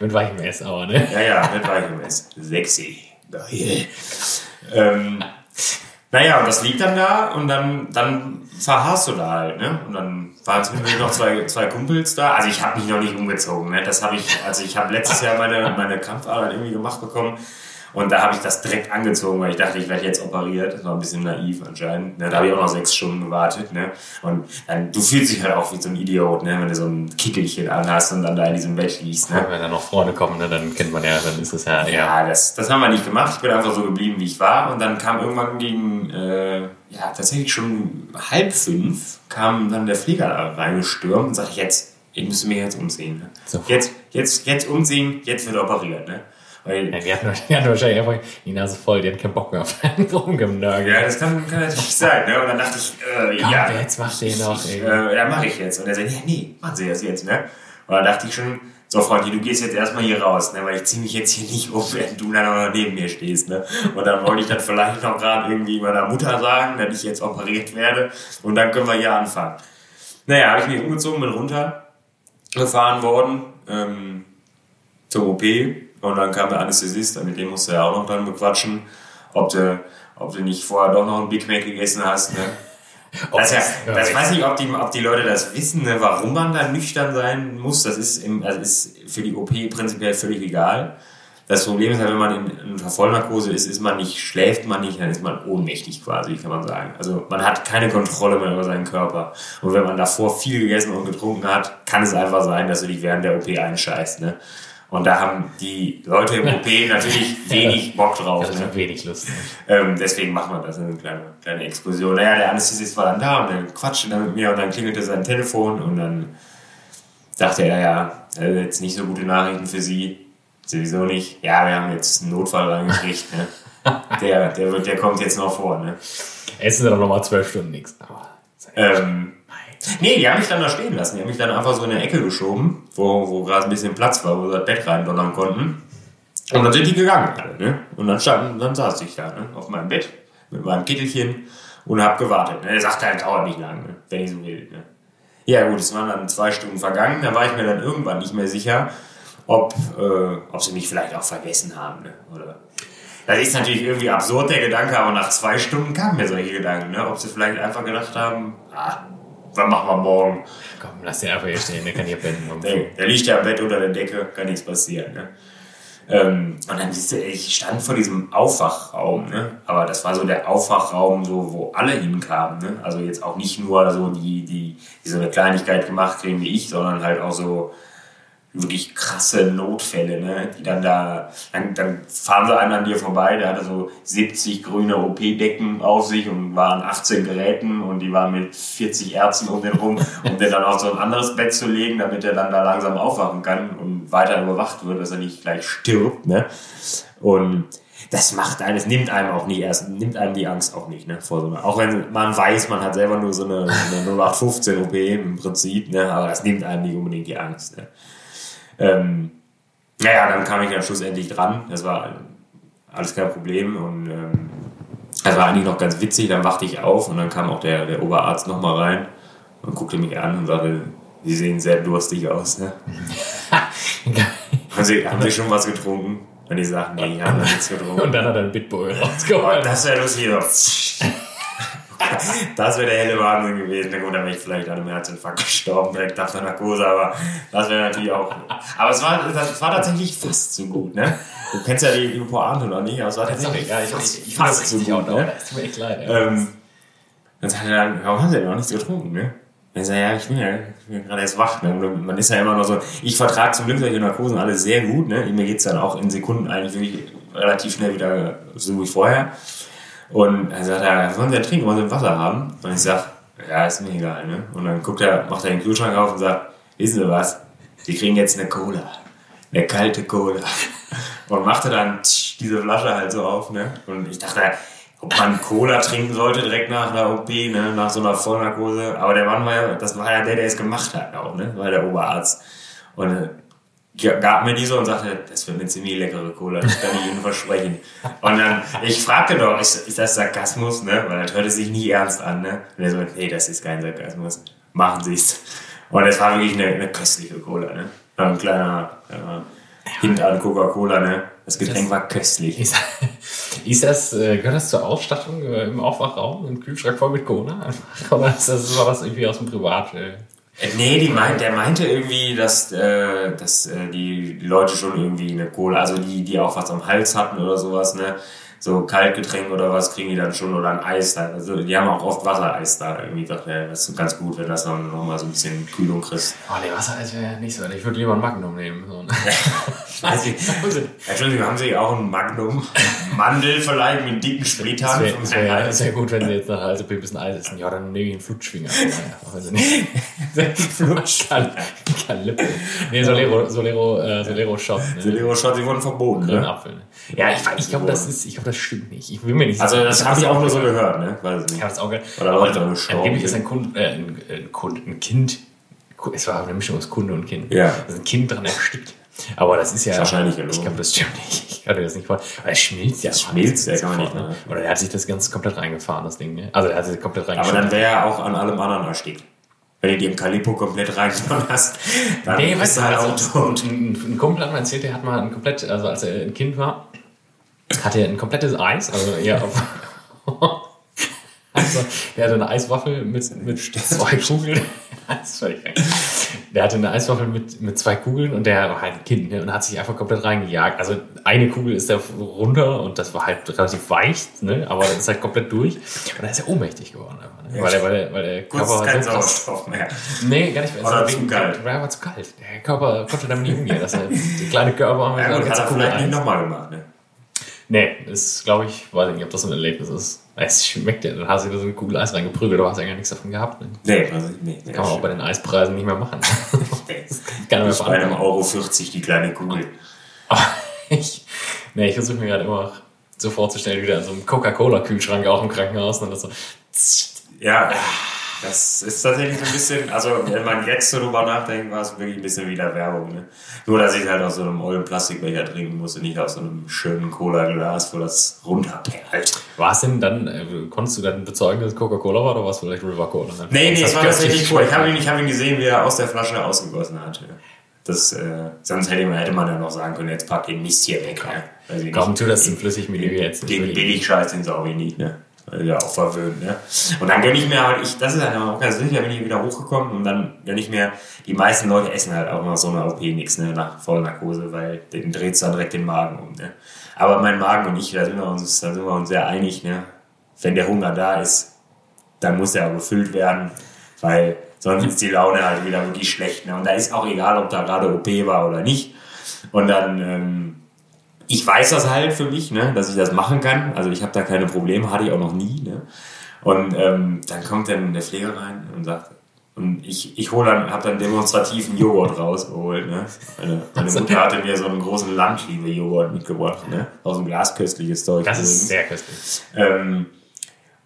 Mit weichem S aber, ne? Ja, ja, mit weichem S. Sexy. Geil. Ähm, naja, und das liegt dann da und dann, dann verharrst du da halt, ne? Und dann waren zwischendurch noch zwei, zwei Kumpels da. Also ich habe mich noch nicht umgezogen, ne? Das habe ich, also ich habe letztes Jahr meine, meine Kampfarbeit irgendwie gemacht bekommen. Und da habe ich das direkt angezogen, weil ich dachte, ich werde jetzt operiert. Das war ein bisschen naiv anscheinend. Ne? Da habe ich auch noch sechs Stunden gewartet. Ne? Und dann, du fühlst dich halt auch wie so ein Idiot, ne? wenn du so ein Kittelchen anhast und dann da in diesem Bett liegst. Ne? Wenn da noch Freunde kommen, ne, dann kennt man ja, dann ist es ja, ja. Ja, das, das haben wir nicht gemacht. Ich bin einfach so geblieben, wie ich war. Und dann kam irgendwann gegen, äh, ja, tatsächlich schon halb fünf, kam dann der Flieger da reingestürmt und sagte, jetzt, ich müsste mich jetzt umziehen. Ne? Sofort. Jetzt, jetzt, jetzt umziehen, jetzt wird operiert. Ne? Weil, Ja, die, hatten, die hatten wahrscheinlich einfach die Nase voll, die hatten keinen Bock mehr auf einen rumgenörgelt. ja, das kann, kann natürlich sein. Ne? Und dann dachte ich, äh, Komm, ja, jetzt mach den noch, ey. äh, ja, mache ich jetzt. Und er sagt, ja, nee, machen Sie das jetzt. Ne? Und dann dachte ich schon, so Freundchen, du gehst jetzt erstmal hier raus, ne? weil ich ziehe mich jetzt hier nicht um, wenn du dann auch noch neben mir stehst. Ne? Und dann wollte ich dann vielleicht noch gerade irgendwie meiner Mutter sagen, dass ich jetzt operiert werde und dann können wir hier anfangen. Naja, habe ich mich umgezogen, bin runtergefahren worden ähm, zur OP und dann kam der Anästhesist, mit dem musste er auch noch dann bequatschen, ob du, ob du nicht vorher doch noch ein Big Mac gegessen hast. Ne? Das, ja, das weiß ich, ob die, ob die Leute das wissen, ne, warum man da nüchtern sein muss. Das ist, im, also ist für die OP prinzipiell völlig egal. Das Problem ist halt, wenn man in, in Vollnarkose ist, ist man nicht, schläft man nicht, dann ist man ohnmächtig quasi, kann man sagen. Also man hat keine Kontrolle mehr über seinen Körper. Und wenn man davor viel gegessen und getrunken hat, kann es einfach sein, dass du dich während der OP einscheißt. Ne? Und da haben die Leute im OP natürlich wenig Bock drauf. Das Ne? wenig lustig. Ähm, deswegen machen wir das, eine kleine, kleine Explosion. Naja, der Anästhesist war dann da und dann quatschte dann mit mir und dann klingelte sein Telefon und dann dachte er, ja, jetzt nicht so gute Nachrichten für Sie. Sowieso nicht. Ja, wir haben jetzt einen Notfall reingekriegt. Ne? Der, der, wird, der kommt jetzt noch vor. Ne? Essen doch nochmal zwölf Stunden nichts. Ähm, nee, die haben mich dann da stehen lassen. Die haben mich dann einfach so in eine Ecke geschoben, wo, wo gerade ein bisschen Platz war, wo sie das Bett reindonnern konnten. Und dann sind die gegangen alle, ne? Und dann standen, dann saß ich da, ne? Auf meinem Bett mit meinem Kittelchen und hab gewartet. Ne? Er sagte halt, dauert nicht lang, ne? Wenn ich so will, ne? Ja gut, es waren dann zwei Stunden vergangen, da war ich mir dann irgendwann nicht mehr sicher, ob, äh, ob sie mich vielleicht auch vergessen haben, ne? Oder das ist natürlich irgendwie absurd, der Gedanke, aber nach zwei Stunden kamen mir solche Gedanken, ne? Ob sie vielleicht einfach gedacht haben, ah, was machen wir morgen? komm, lass den einfach hier stehen, der kann hier pennen. Der, der liegt ja im Bett unter der Decke, kann nichts passieren. Ne? Ähm, und dann siehst du, ich stand vor diesem Aufwachraum, ne? aber das war so der Aufwachraum, so, wo alle hinkamen. Ne? Also jetzt auch nicht nur so die, die, die so eine Kleinigkeit gemacht kriegen wie ich, sondern halt auch so wirklich krasse Notfälle, ne? die dann da, dann, dann fahren sie einen an dir vorbei, der hatte so 70 grüne OP-Decken auf sich und waren 18 Geräten und die waren mit 40 Ärzten um den rum, um den dann auf so ein anderes Bett zu legen, damit er dann da langsam aufwachen kann und weiter überwacht wird, dass er nicht gleich stirbt. Ne? Und das macht einen, es nimmt einem auch nicht erst, nimmt einem die Angst auch nicht, ne, vor so einer, auch wenn man weiß, man hat selber nur so eine, eine 0815 OP im Prinzip, ne, aber das nimmt einem nicht unbedingt die Angst, ne. Ähm, naja, dann kam ich dann schlussendlich dran. Das war alles kein Problem und ähm, das war eigentlich noch ganz witzig. Dann wachte ich auf und dann kam auch der, der Oberarzt nochmal rein und guckte mich an und sagte, Sie sehen sehr durstig aus. Ne? haben, Sie, haben Sie schon was getrunken? Und ich sagte, nee, ich habe nichts getrunken. Und dann hat er einen Bitbull Oh, rausgeholt. das wäre lustig. Das wäre der helle Wahnsinn gewesen. Na gut, dann wäre ich vielleicht an einem Herzinfarkt gestorben, direkt nach der Narkose, aber das wäre natürlich auch. Aber es war, das war tatsächlich fast so gut, ne? Du kennst ja die, die Pointe noch nicht, aber es war tatsächlich Ja, ich, fast, ich, fast so gut, ne? Das tut mir echt leid. Ähm, dann sagt er dann, warum haben Sie denn noch nichts getrunken, ne? Ich sage, ja, ich bin ja, ich bin gerade erst wach, ne? Man ist ja immer noch so, ich vertrage zum Glück solche Narkosen alle sehr gut, ne? Mir geht's dann auch in Sekunden eigentlich wirklich relativ schnell wieder so wie vorher. Und dann sagt er, wollen Sie denn trinken? Wollen Sie Wasser haben? Und ich sag, ja, ist mir egal, ne? Und dann guckt er, macht er den Kühlschrank auf und sagt, wissen Sie was? Sie kriegen jetzt eine Cola. Eine kalte Cola. Und machte dann tsch, diese Flasche halt so auf, ne? Und ich dachte, ob man Cola trinken sollte direkt nach einer OP, ne? Nach so einer Vollnarkose. Aber der Mann war ja, das war ja der, der es gemacht hat auch, ne? War der Oberarzt. Und äh, gab mir die so und sagte, das wird eine ziemlich leckere Cola, das kann ich Ihnen versprechen. Und dann, ich fragte doch, ist, ist das Sarkasmus, ne? Weil das hörte sich nie ernst an, ne? Und er so, nee, das ist kein Sarkasmus. Machen Sie es. Und es war wirklich eine, eine köstliche Cola, ne? Ein kleiner äh, Hint an Coca-Cola, ne? Das Getränk Das- war köstlich. Ist, ist das, äh, gehört das zur Ausstattung äh, im Aufwachraum? Ein Kühlschrank voll mit Cola? Oder ist das war das irgendwie aus dem Privat? Äh? Äh, Nee, die meint, der meinte irgendwie, dass, äh, dass äh, die Leute schon irgendwie eine Cola, also die, die auch was am Hals hatten oder sowas, ne? So Kaltgetränk oder was kriegen die dann schon oder ein Eis da. Also die haben auch oft Wassereis da. Irgendwie dachte er, das ist ganz gut, wenn das dann nochmal so ein bisschen Kühlung kriegst. Oh, nee, Wassereis wäre nicht so. Ich würde lieber ein Magnum nehmen. So. Ich weiß. Entschuldigung, haben Sie auch ein Magnum Mandel vielleicht mit dicken Splittern? Es wäre wär, wär gut, wenn sie jetzt nach Hause ein bisschen Eis essen. Ja, dann nehme ich einen Flutschfinger. Einfach, also nicht. Lippe. Nee, Solero, Solero, äh, Solero Shot. Ne? Solero Shot, die wurden verboten, ne? Apfel. Ne? Ja, ich, ich glaube, das ist, ich glaube, das stimmt nicht. Ich will mir nicht Also das habe ich auch nur so gehört. ne? Weiß ich Ich nicht. habe es auch gehört. Oder Leute Also, gestorben Angeblich ist ein, Kund, äh, ein, ein, Kund, ein Kind, es war eine Mischung aus Kunde und Kind. Ja. Da ist ein Kind dran erstickt. Aber das ist ja. Wahrscheinlich. Ich glaube, das stimmt nicht. Ich kann mir das nicht vorstellen. Aber es schmilzt ja. Das schmilzt ja gar nicht, ne? Oder er hat sich das ganz komplett reingefahren, das Ding. Ne? Also er hat sich komplett Aber reingefahren. dann wäre er auch an allem anderen erstickt. Wenn du dir im Calippo komplett reingefahren hast, dann Nee, bist weißt du halt auch also, tot. ein, ein Kumpel hat mir erzählt, der hat mal ein komplett, also als er ein Kind war, hatte er ein komplettes Eis, also eher auf. Also, der hatte eine Eiswaffel mit, mit zwei Kugeln. Das ist völlig krank. Der hatte eine Eiswaffel mit, mit zwei Kugeln und der war halt ein Kind ne, und hat sich einfach komplett reingejagt. Also eine Kugel ist da runter und das war halt relativ weich, ne, aber das ist halt komplett durch. Und dann ist er ohnmächtig geworden. Einfach, ne, weil, der, weil, der, weil der Körper kein so Sauerstoff mehr. Nee, gar nicht mehr. Oder Es zu kalt. Ja, war zu kalt. Der Körper konnte damit nicht umgehen. Das ist der kleine Körper Ja, gut, ganz hat er vielleicht nicht nochmal gemacht, ne? Nee, ist, glaube ich, weiß ich nicht, ob das so ein Erlebnis ist. Es schmeckt ja, dann hast du dir so eine Kugel Eis reingeprügelt, aber hast ja gar nichts davon gehabt. Ne? Nee, also, nee, nee. Kann man auch bei den Eispreisen nicht mehr machen. nee. Mehr Nicht bei einem. Euro 40 die kleine Kugel. Ich, nee, ich versuche mir gerade immer so vorzustellen, wieder in so einem Coca-Cola-Kühlschrank auch im Krankenhaus. Und das so, Ja, das ist tatsächlich so ein bisschen, also wenn man jetzt so drüber nachdenkt, war es wirklich ein bisschen wieder Werbung. Ne? Nur, dass ich halt aus so einem ollen Plastikbecher trinken musste, nicht aus so einem schönen Cola-Glas, wo das runterperlt. war es denn dann, äh, konntest du dann bezeugen, dass es Coca-Cola war oder war es vielleicht River Cola? Nee, nee, Das es war tatsächlich cool. Ich habe ihn, ich hab ihn gesehen, wie er aus der Flasche ausgegossen hat. Das, äh, sonst hätte man, hätte man ja noch sagen können, jetzt pack den Mist hier weg. Ne? Weiß ich Komm, nicht. tu das im Flüssigmenü jetzt. Den Billigscheiß, den sauge ich nicht, ne? Weil ja auch verwöhnt, ne? Und dann gönn ich mir halt, ich, das ist halt auch ganz sicher, bin ich wieder hochgekommen und dann gönn ich mir, die meisten Leute essen halt auch nach so einer OP nichts, ne? Nach Vollnarkose, weil den dreht dann direkt den Magen um, ne? Aber mein Magen und ich, da sind wir uns, da sind wir uns sehr einig, ne? Wenn der Hunger da ist, dann muss der auch gefüllt werden, weil sonst ist die Laune halt wieder wirklich schlecht, ne? Und da ist auch egal, ob da gerade OP war oder nicht. Und dann, ähm, ich weiß das halt für mich, ne, dass ich das machen kann. Also ich habe da keine Probleme, hatte ich auch noch nie. Ne? Und ähm, dann kommt dann der Pfleger rein und sagt, und ich, ich hole dann, habe dann demonstrativ einen Joghurt rausgeholt. Ne? Meine, meine Mutter hatte mir so einen großen Landliebe-Joghurt mitgebracht, ne? aus dem Glas köstliches Zeug. Das ist sehr köstlich. Ähm,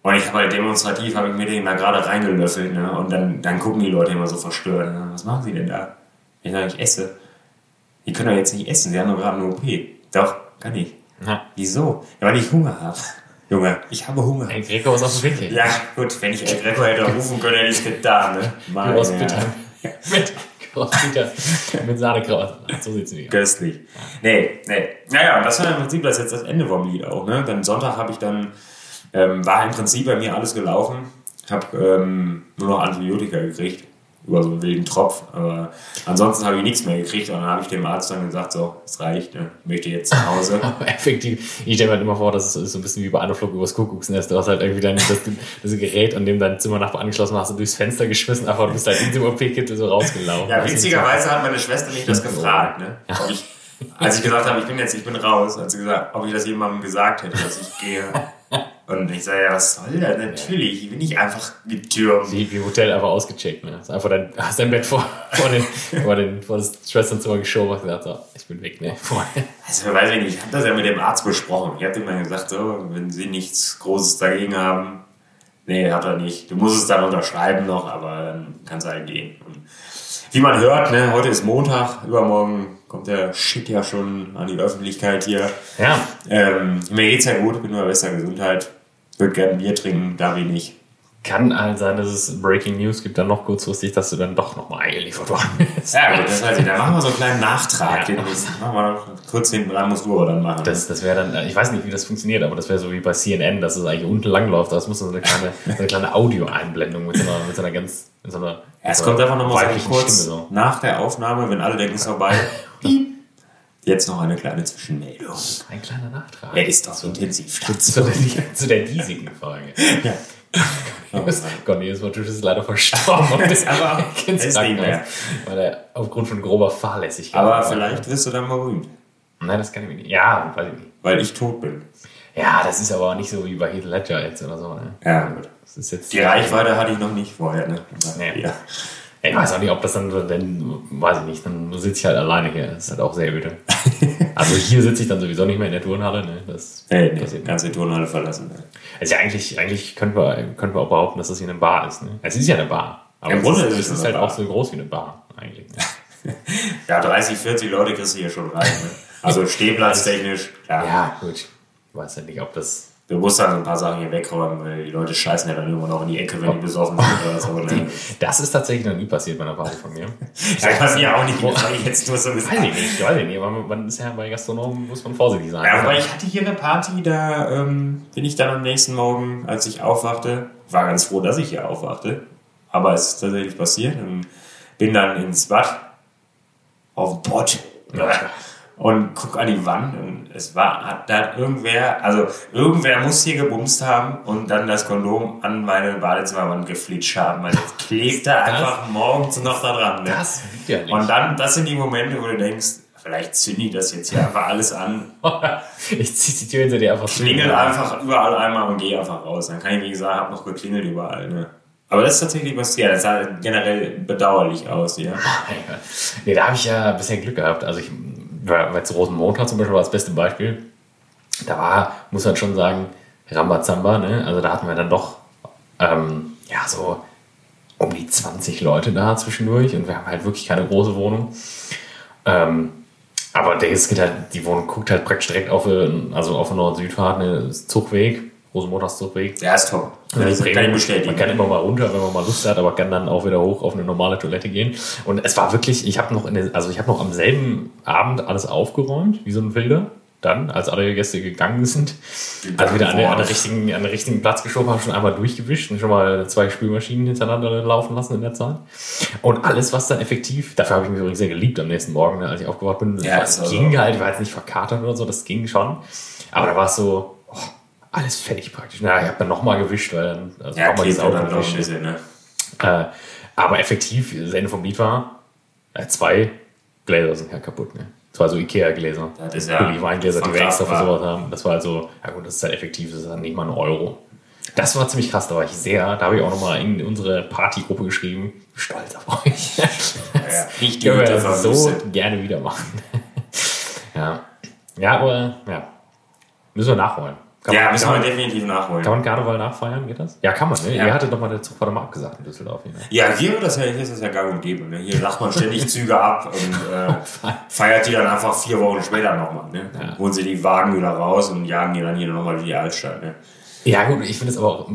und ich habe halt demonstrativ, habe ich mir den da gerade reingelöffelt, ne? Und dann, dann gucken die Leute immer so verstört. Ne? Was machen sie denn da? Ich sage, ich esse. Die können doch jetzt nicht essen, sie haben doch gerade eine OP. Doch, kann ich. Ja. Wieso? Ja, weil ich Hunger habe. Junge, ich habe Hunger. Ein Greco ist auf dem Winkel. Ja, gut, wenn ich El Greco hätte rufen können, hätte ich es getan, ne? Meine Gyros bitter. Mit bitter. Mit Sahnekraut. So sieht's aus. Köstlich. Nee, nee. Naja, und das war im Prinzip das jetzt das Ende vom Lied auch, ne? Dann Sonntag habe ich dann, ähm, war im Prinzip bei mir alles gelaufen. Habe ähm, nur noch Antibiotika gekriegt. Über so einen wilden Tropf. Aber ansonsten habe ich nichts mehr gekriegt. Und dann habe ich dem Arzt dann gesagt, so, es reicht, ne? Ich möchte jetzt nach Hause. Effektiv, ich stelle mir halt immer vor, das ist so ein bisschen wie bei Anflug übers Kuckucksnest. Du hast halt irgendwie dann das, das Gerät, an dem dein Zimmernachbar angeschlossen war, hast du durchs Fenster geschmissen, aber du bist halt in diesem OP-Kit so rausgelaufen. Ja, witzigerweise hat meine Schwester mich das gefragt, ne? Ob ich, als ich gesagt habe, ich bin jetzt, ich bin raus, hat sie gesagt, ob ich das jemandem gesagt hätte, dass ich gehe. Und ich sage, ja, was soll das? Natürlich, ich bin nicht einfach getürmt. Wie, wie Hotel einfach ausgecheckt, ne? Hast einfach dein, hast dein Bett vor, vor, den, vor, den, vor das Schwesternzimmer geschoben und gesagt, so, ich bin weg, ne? Also, weiß ich nicht, ich habe das ja mit dem Arzt besprochen. Ich habe ihm mal gesagt, so, wenn Sie nichts Großes dagegen haben, Nee, hat er nicht. Du musst es dann unterschreiben noch, aber dann kannst du halt gehen. Und wie man hört, ne, heute ist Montag, übermorgen kommt der Shit ja schon an die Öffentlichkeit hier. Ja. Ähm, mir geht's ja gut, bin nur bester Gesundheit. Würde gerne Bier trinken, da bin ich. Kann halt sein, dass es Breaking News gibt, dann noch kurzfristig, dass du dann doch nochmal eingeliefert worden bist. Ja, gut, das ich. Dann machen wir so einen kleinen Nachtrag. Ja. Den muss- machen wir noch kurz hinten dran, musst du aber dann machen. Das, das wäre dann, ich weiß nicht, wie das funktioniert, aber das wäre so wie bei CNN, dass es eigentlich unten lang läuft. Das muss so eine kleine, so eine kleine Audioeinblendung mit so einer, mit so einer ganz, so einer. Ja, es so kommt einfach nochmal so kurz Stimme so. nach der Aufnahme, wenn alle denken, es ist vorbei. Jetzt noch eine kleine Zwischenmeldung. Ein kleiner Nachtrag. Er ist doch intensiv. zu, der, zu der diesigen Folge. Ja. Cornelius Matthäus ist leider verstorben. Und ist Aber ins ist mehr. Weil er aufgrund von grober Fahrlässigkeit. Aber vielleicht wirst du dann berühmt, Nein, das kann ich mir nicht. Ja, weiß ich nicht. weil ich tot bin. Ja, das ist aber auch nicht so wie bei Heath Ledger jetzt oder so. Ne? Ja, gut. Das ist jetzt. Die Reichweite hatte ich noch nicht vorher, ne? Nee. Ja. Ich weiß auch nicht, ob das dann, dann weiß ich nicht, dann sitze ich halt alleine hier. Das ist halt auch sehr öde. Also hier sitze ich dann sowieso nicht mehr in der Turnhalle. Ne? Das Nee, nee, passiert kannst die Turnhalle verlassen. Ne? Also ja, eigentlich, eigentlich können wir, können wir auch behaupten, dass das hier eine Bar ist. Ne? Es ist ja eine Bar. Aber Im Grunde ist, ist es ist eine halt Bar. auch so groß wie eine Bar eigentlich. Ne? Ja, 30, 40 Leute kriegst du hier schon rein. Ne? Also stehplatztechnisch, klar. Ja, gut. Ich weiß ja nicht, ob das. Dann so ein paar Sachen hier wegräumen, weil die Leute scheißen ja dann immer noch in die Ecke, wenn die besoffen sind oder so. Ne? Das ist tatsächlich noch nie passiert bei einer Party von mir. Ja, kann mir auch nicht, ich jetzt nur so Weiß gesagt. ich nicht, weiß ich nicht. Aber man ist ja bei Gastronomen, muss man vorsichtig sein. Ja, aber ich hatte hier eine Party, da ähm, bin ich dann am nächsten Morgen, als ich aufwachte, war ganz froh, dass ich hier aufwachte, aber es ist tatsächlich passiert und bin dann ins Bad auf den Pott und guck an die Wand und es war, hat da irgendwer, also irgendwer muss hier gebumst haben und dann das Kondom an meine Badezimmerwand geflitscht haben, weil es klebte einfach morgens noch da dran. Ne? Das widerlich. Und dann, das sind die Momente, wo du denkst, vielleicht zünde ich das jetzt hier einfach alles an ich zieh die Tür hinter dir einfach zu. klingel einfach überall einmal und gehe einfach raus. Dann kann ich, wie gesagt, habe noch geklingelt überall. Ne? Aber das ist tatsächlich passiert. Das sah generell bedauerlich aus, ja. Nee, da habe ich ja bisher Glück gehabt. Also ich jetzt Rosenmontag zum Beispiel war das beste Beispiel. Da war, muss man schon sagen, Rambazamba, ne? Also da hatten wir dann doch ähm, ja so um die 20 Leute da zwischendurch und wir haben halt wirklich keine große Wohnung. Ähm, aber der ist halt, die Wohnung guckt halt praktisch direkt auf, äh, also auf Nord-Süd-Fahrt, ne, Zugweg, Rosenmontags Zugweg. Der ist top. Also Das kann ich bestätigen. Man kann immer mal runter, wenn man mal Lust hat, aber kann dann auch wieder hoch auf eine normale Toilette gehen. Und es war wirklich, ich habe noch, in der, also ich habe noch am selben Abend alles aufgeräumt, wie so ein Wilder. Dann, als alle Gäste gegangen sind, also wieder an, den- an, den richtigen, an den richtigen Platz geschoben, habe schon einmal durchgewischt und schon mal zwei Spülmaschinen hintereinander laufen lassen in der Zeit. Und alles, was dann effektiv, dafür habe ich mich übrigens sehr geliebt am nächsten Morgen, ne, als ich aufgewacht bin. Ja, es ist also- ging halt, ich war jetzt nicht verkatert oder so, das ging schon. Aber da war es so, alles fertig praktisch. Na, ich habe dann nochmal gewischt, weil dann also Ja, nochmal das Auto dann gewischt. bisschen, ne? Äh, aber effektiv, das Ende vom Lied war, äh, zwei Gläser sind ja kaputt. Ne? Zwei so Ikea-Gläser. Das ist ja Billige Weingläser, die wir extra für sowas haben. Das war halt so, ja gut, das ist halt effektiv, das ist halt nicht mal ein Euro. Das war ziemlich krass, da war ich sehr, da habe ich auch nochmal in unsere Partygruppe geschrieben, stolz auf euch. Die wir Hütte das so verwüstet. gerne wieder machen. ja. Ja, aber ja. Müssen wir nachholen. Kann Ja, müssen kann wir man- definitiv nachholen. kann man Karneval nachfeiern, geht das? Ja, kann man, ne? Ja. Ihr hattet doch mal der Zugfahrt mal abgesagt in Düsseldorf. Ne? Ja, hier, wird das ja, hier ist das ja gang und gäbe. Ne? Hier lacht man ständig Züge ab und äh, feiert die dann einfach vier Wochen später nochmal. Ne? Ja. Holen sie die Wagen wieder raus und jagen die dann hier nochmal durch die Altstadt. Ne? Ja, gut, ich finde es aber auch.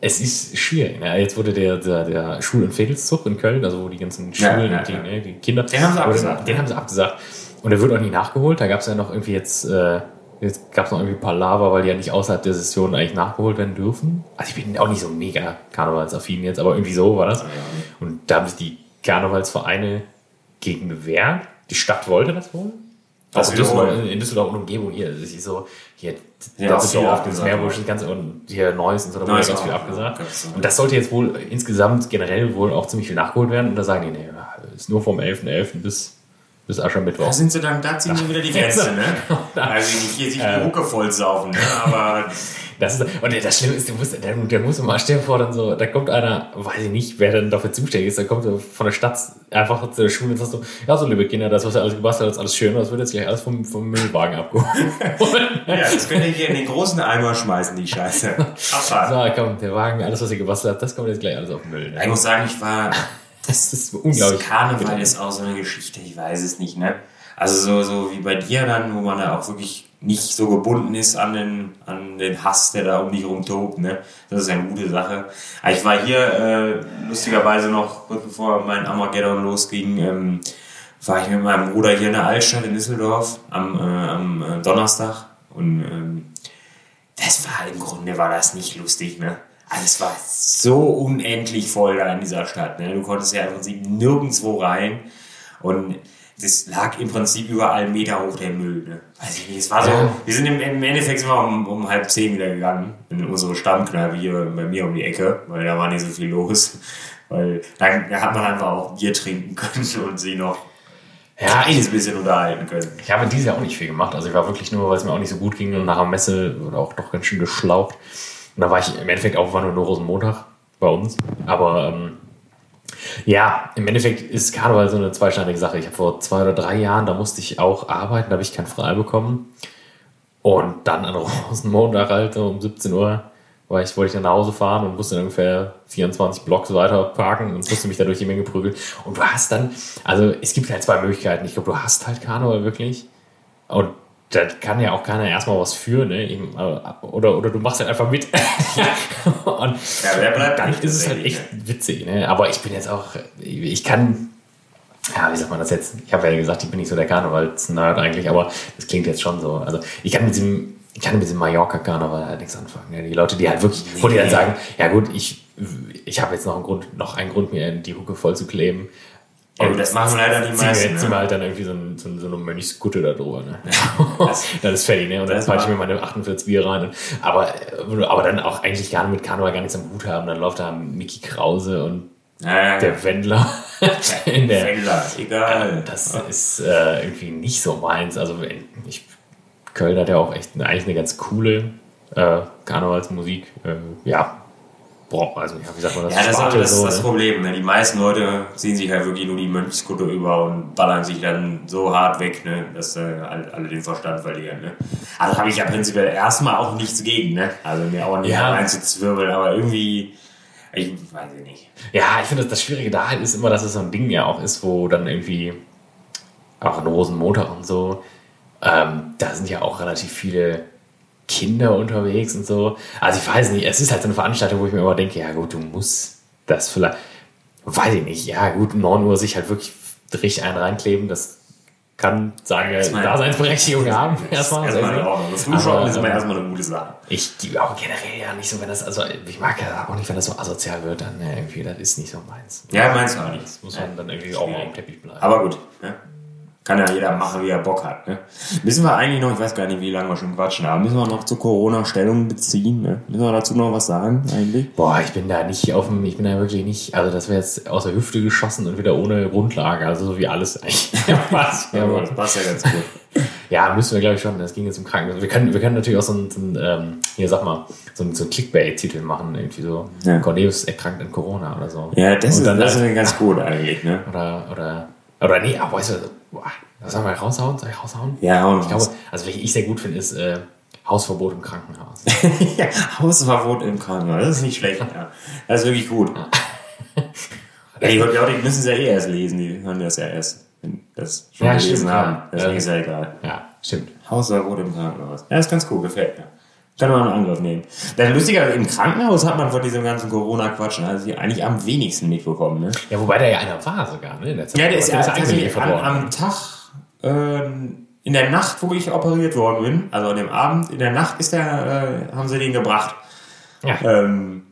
Es ist schwierig. Ne? Jetzt wurde der, der, der Schul- und Fädelszug in Köln, also wo die ganzen Schulen ja, und die, ne, die Kinder. Den haben sie abgesagt, Den ja. haben sie abgesagt. Und der wird auch nicht nachgeholt. Da gab es ja noch irgendwie jetzt. Äh, Jetzt gab es noch irgendwie ein paar Lava, weil die ja nicht außerhalb der Session eigentlich nachgeholt werden dürfen. Also ich bin auch nicht so mega karnevalsaffin jetzt, aber irgendwie so war das. Und da haben sich die Karnevalsvereine gegen gewehrt. Die Stadt wollte das wohl. Das Auch in Düsseldorf, wiederholen. in Düsseldorf und Umgebung hier. Das ist so, hier, Ja, das auch das Meerbusch, das ganze und hier Neues und so, da wurde ganz viel abgesagt. Und das sollte jetzt wohl insgesamt generell wohl auch ziemlich viel nachgeholt werden. Und da sagen die, nee, ist nur vom 11.11. bis bis Aschermittwoch. Da sind sie dann, da ziehen sie wieder die Grenze, ne? Also nicht hier sich die Hucke voll saufen, ne? Aber Das ist, und das Schlimme ist, der muss, der, der muss immer stellen vor, dann so, da kommt einer, weiß ich nicht, wer dann dafür zuständig ist, da kommt so von der Stadt einfach zu der Schule und sagt so, ja, so liebe Kinder, das, was ihr alles gebastelt habt, ist alles schön, das wird jetzt gleich alles vom, vom Müllwagen abgeholt. ja, das könnt ihr hier in den großen Eimer schmeißen, die Scheiße. Abfahren. so, komm, der Wagen, alles, was ihr gebastelt habt, das kommt jetzt gleich alles auf den Müll. Ich muss sagen, ich war, Das ist unglaublich. Das Karneval ist auch so eine Geschichte, ich weiß es nicht, ne? Also so, so wie bei dir dann, wo man da auch wirklich nicht so gebunden ist an den, an den Hass, der da um dich rum tobt, ne? Das ist eine gute Sache. Aber ich war hier äh, lustigerweise noch, kurz bevor mein Armageddon losging, ähm, war ich mit meinem Bruder hier in der Altstadt in Düsseldorf am, äh, am äh, Donnerstag und ähm, das war im Grunde war das nicht lustig, ne? Also es war so unendlich voll da in dieser Stadt, ne? Du konntest ja im Prinzip nirgendwo rein und das lag im Prinzip überall Meter hoch der Müll, ne? Weiß ich nicht, es war so, Ja. wir sind im, im Endeffekt wir um, um halb zehn wieder gegangen in unsere Stammkneipe hier bei mir um die Ecke, weil da war nicht so viel los. Weil da, da hat man einfach auch Bier trinken können und sie noch Ja, ein bisschen unterhalten können. Ich habe dieses Jahr auch nicht viel gemacht. Also ich war wirklich nur, weil es mir auch nicht so gut ging und nach der Messe wurde auch doch ganz schön geschlaucht. Und da war ich im Endeffekt auch, war nur Rosenmontag bei uns. Aber ähm, ja, im Endeffekt ist Karneval so eine zweischneidige Sache. Ich habe vor zwei oder drei Jahren, da musste ich auch arbeiten, da habe ich kein Frei bekommen. Und dann an Rosenmontag halt um 17 Uhr war ich, wollte ich dann nach Hause fahren und musste dann ungefähr 24 Blocks weiter parken und musste mich da durch die Menge prügeln. Und du hast dann, also es gibt halt zwei Möglichkeiten. Ich glaube, du hast halt Karneval wirklich. Und da kann ja auch keiner erstmal was für, ne? Oder, oder du machst halt einfach mit. und Ja, wer bleibt dann ist es halt echt witzig, ne? Aber ich bin jetzt auch, ich kann, ja, wie sagt man das jetzt? Ich habe ja gesagt, ich bin nicht so der Karnevalsnerd eigentlich, aber das klingt jetzt schon so. Also ich kann mit diesem, ich kann mit diesem Mallorca-Karneval halt nichts anfangen. Ne? Die Leute, die halt wirklich, wo die dann sagen, ja gut, ich, ich habe jetzt noch einen Grund, noch einen Grund, mir die Hucke voll zu kleben. Ja, gut, das machen leider die ziehen wir- meisten, Ziehen ne? wir halt dann irgendwie so, ein, so, so eine Mönchskutte da drüber. Ne? Das- dann ist fertig, ne? Und dann peitsche ich mir meine 48 Bier rein. Und, aber, äh, aber dann auch eigentlich gar mit Karneval gar nichts am Hut haben. Dann läuft da Mickey Krause und Ja, ja, der Wendler der. Fendler, egal. Das ist äh, irgendwie nicht so meins. Also ich, Köln hat ja auch echt eigentlich eine ganz coole äh, Karnevalsmusik. Äh, ja, boah, also ja, wie sagt man das? Ja, das ist Sparte aber das, so, das ne? Problem. Ne? Die meisten Leute ziehen sich halt wirklich nur die Mönchskutte über und ballern sich dann so hart weg, ne? dass äh, alle, alle den Verstand verlieren. Ne? Also habe ich ja prinzipiell erstmal auch nichts gegen. Ne? Also mir auch nicht Ja. einzuzwirbeln, aber irgendwie, ich weiß ich nicht. Ja, ich finde, das, Schwierige da halt ist immer, dass es so ein Ding ja auch ist, wo dann irgendwie auch an Rosenmontag und so, ähm, da sind ja auch relativ viele Kinder unterwegs und so. Also ich weiß nicht, es ist halt so eine Veranstaltung, wo ich mir immer denke, ja gut, du musst das vielleicht, weiß ich nicht, ja gut, um 9 Uhr sich halt wirklich richtig einen reinkleben, das kann seine Erstmal- Daseinsberechtigung haben. Erstmal. Erstmal in Ordnung. Das Frühschoppen ist immer ähm, erstmal eine gute Sache. ich auch generell ja nicht so, wenn das, also ich mag ja auch nicht, wenn das so asozial wird, dann ne, irgendwie, das ist nicht so meins. Ja, meinst du auch nicht. Das muss man dann irgendwie auch mal am Teppich bleiben. Aber gut. Ne? Kann ja jeder machen, wie er Bock hat. Ne? Müssen wir eigentlich noch, ich weiß gar nicht, wie lange wir schon quatschen, aber müssen wir noch zu Corona Stellung beziehen? Ne? Müssen wir dazu noch was sagen eigentlich? Boah, ich bin da nicht auf dem, ich bin da wirklich nicht, also das wäre jetzt aus der Hüfte geschossen und wieder ohne Grundlage, also so wie alles eigentlich. Ja, das passt ja ganz gut. ja, müssen wir glaube ich schon, das ging jetzt im Krankenhaus. Wir können, wir können natürlich auch so ein, so ein ähm, hier sag mal, so ein, so ein Clickbait-Titel machen, irgendwie so, Ja. Cornelius erkrankt an Corona oder so. Ja, das, Und ist, dann das ist ganz gut eigentlich. Ne? Oder, oder, oder nee, aber weißt du, boah, was soll man raushauen? Soll ich raushauen? Ja, hauen Ich glaube, also welche ich sehr gut finde, ist äh, Hausverbot im Krankenhaus. ja, Hausverbot im Krankenhaus, das ist nicht schlecht. Ja. Das ist wirklich gut. Ja, die Leute die müssen es ja eh erst lesen, die hören das ja erst, wenn das schon Ja, gelesen stimmt, haben. ja. Deswegen Ja. ist ja egal. Ja, stimmt. Hausverbot im Krankenhaus. Ja, ist ganz cool, gefällt mir. Kann man einen Angriff nehmen. Das Lustige, im Krankenhaus hat man von diesem ganzen Corona-Quatsch also eigentlich am wenigsten mitbekommen. Ne? Ja, wobei da ja einer war sogar, ne? in der Zeit. Ja, der ist ja eigentlich tatsächlich an, am Tag, ähm, in der Nacht, wo ich operiert worden bin, also an dem Abend, in der Nacht ist der, äh, haben sie den gebracht. Ja, Ähm,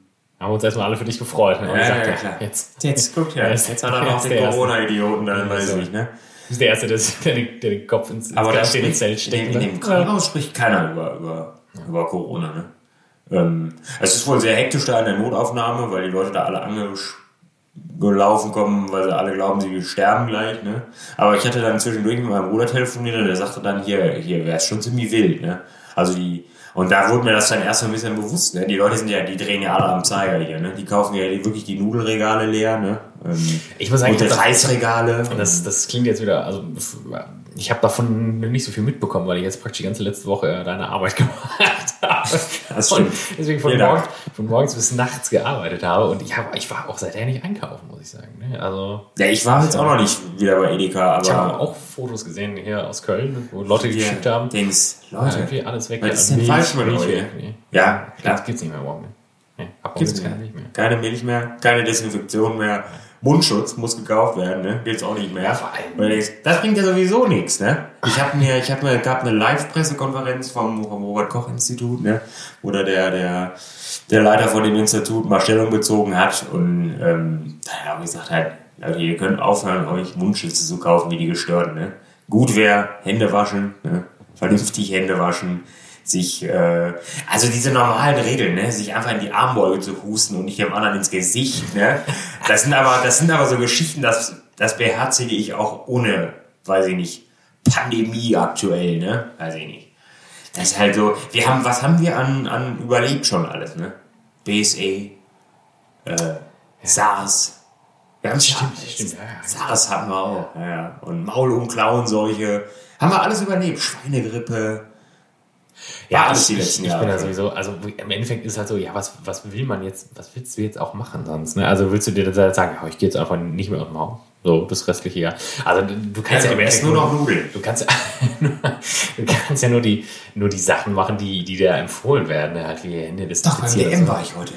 haben uns erstmal alle für dich gefreut. Ne? Ja, gesagt, ja, klar. Jetzt Jetzt, guckt ja, jetzt, jetzt- hat er noch den der. Corona-Idioten, dann weiß ich nicht, ne? ist der Erste, der, der, den- der den Kopf ins, ins Aber das Glas in Zelt steckt. in ne? dem Krankenhaus spricht keiner über, über, über Corona, ne? Ähm, es ist wohl sehr hektisch da in der Notaufnahme, weil die Leute da alle gelaufen kommen, weil sie alle glauben, sie sterben gleich. Ne? Aber ich hatte dann zwischendurch mit meinem Bruder telefoniert und der sagte dann, hier, hier wäre es schon ziemlich wild. Ne? Also die, und da wurde mir das dann erst ein bisschen bewusst. Ne? Die Leute sind ja, die drehen ja alle am Zeiger hier. Ne? Die kaufen ja wirklich die Nudelregale leer. Ne? Ähm, Ich muss sagen, und die das- Reisregale. Das, das klingt jetzt wieder, also ich habe davon nicht so viel mitbekommen, weil ich jetzt praktisch die ganze letzte Woche deine Arbeit gemacht habe. Das Und stimmt. deswegen von Dank. morgens, von morgens bis nachts gearbeitet habe. Und ich, hab, ich war auch seither nicht einkaufen, muss ich sagen. Ne? Also Ja, ich war jetzt auch noch nicht wieder bei Edeka, ich habe aber auch Fotos gesehen hier aus Köln, wo Leute geschickt haben. Dings, Ja, Leute, irgendwie alles weg. was Ja, ist denn falsch mit euch? Ja, Das klar. gibt's nicht mehr morgen. Nee, ab morgen Gibt's keine Milch mehr. Keine Milch mehr, keine Desinfektion mehr. Mundschutz muss gekauft werden, ne? Gibt's auch nicht mehr. Denkst, das bringt ja sowieso nichts, ne? Ich habe mir, ich habe mir, gab eine Live-Pressekonferenz vom, vom Robert Koch Institut, ne? Wo da der, der, der Leiter von dem Institut mal Stellung bezogen hat und ähm, da hat er auch gesagt halt, Leute, ihr könnt aufhören, euch Mundschütze zu kaufen wie die Gestörten, ne? Gut wäre, Hände waschen, ne? Vernünftig Hände waschen, sich, äh, also diese normalen Regeln, ne, sich einfach in die Armbeuge zu husten und nicht dem anderen ins Gesicht, ne, das sind aber, das sind aber so Geschichten, das, das beherzige ich auch ohne, weiß ich nicht, Pandemie aktuell, ne, weiß ich nicht. Das ist halt so, wir haben, was haben wir an, an überlebt schon alles, ne, BSE, äh, SARS, wir haben Stimmt, stimmt, ja, ja. SARS hatten wir auch, ja, ja. und Maul- und Klauenseuche, haben wir alles überlebt, Schweinegrippe, Ja, ich, die ich, letzten ich bin Jahre. da sowieso, also im Endeffekt ist halt so, ja, was, was will man jetzt, was willst du jetzt auch machen sonst? Ne? Also willst du dir dann sagen, ja, ich gehe jetzt einfach nicht mehr aus dem Haus, so das restliche Jahr. Also du kannst ja, Ja, im Endeffekt nur noch Nudeln. Du kannst, du kannst ja nur die, nur die Sachen machen, die, die dir empfohlen werden, ne? halt wie Hände Doch, beim. DM so. war ich heute.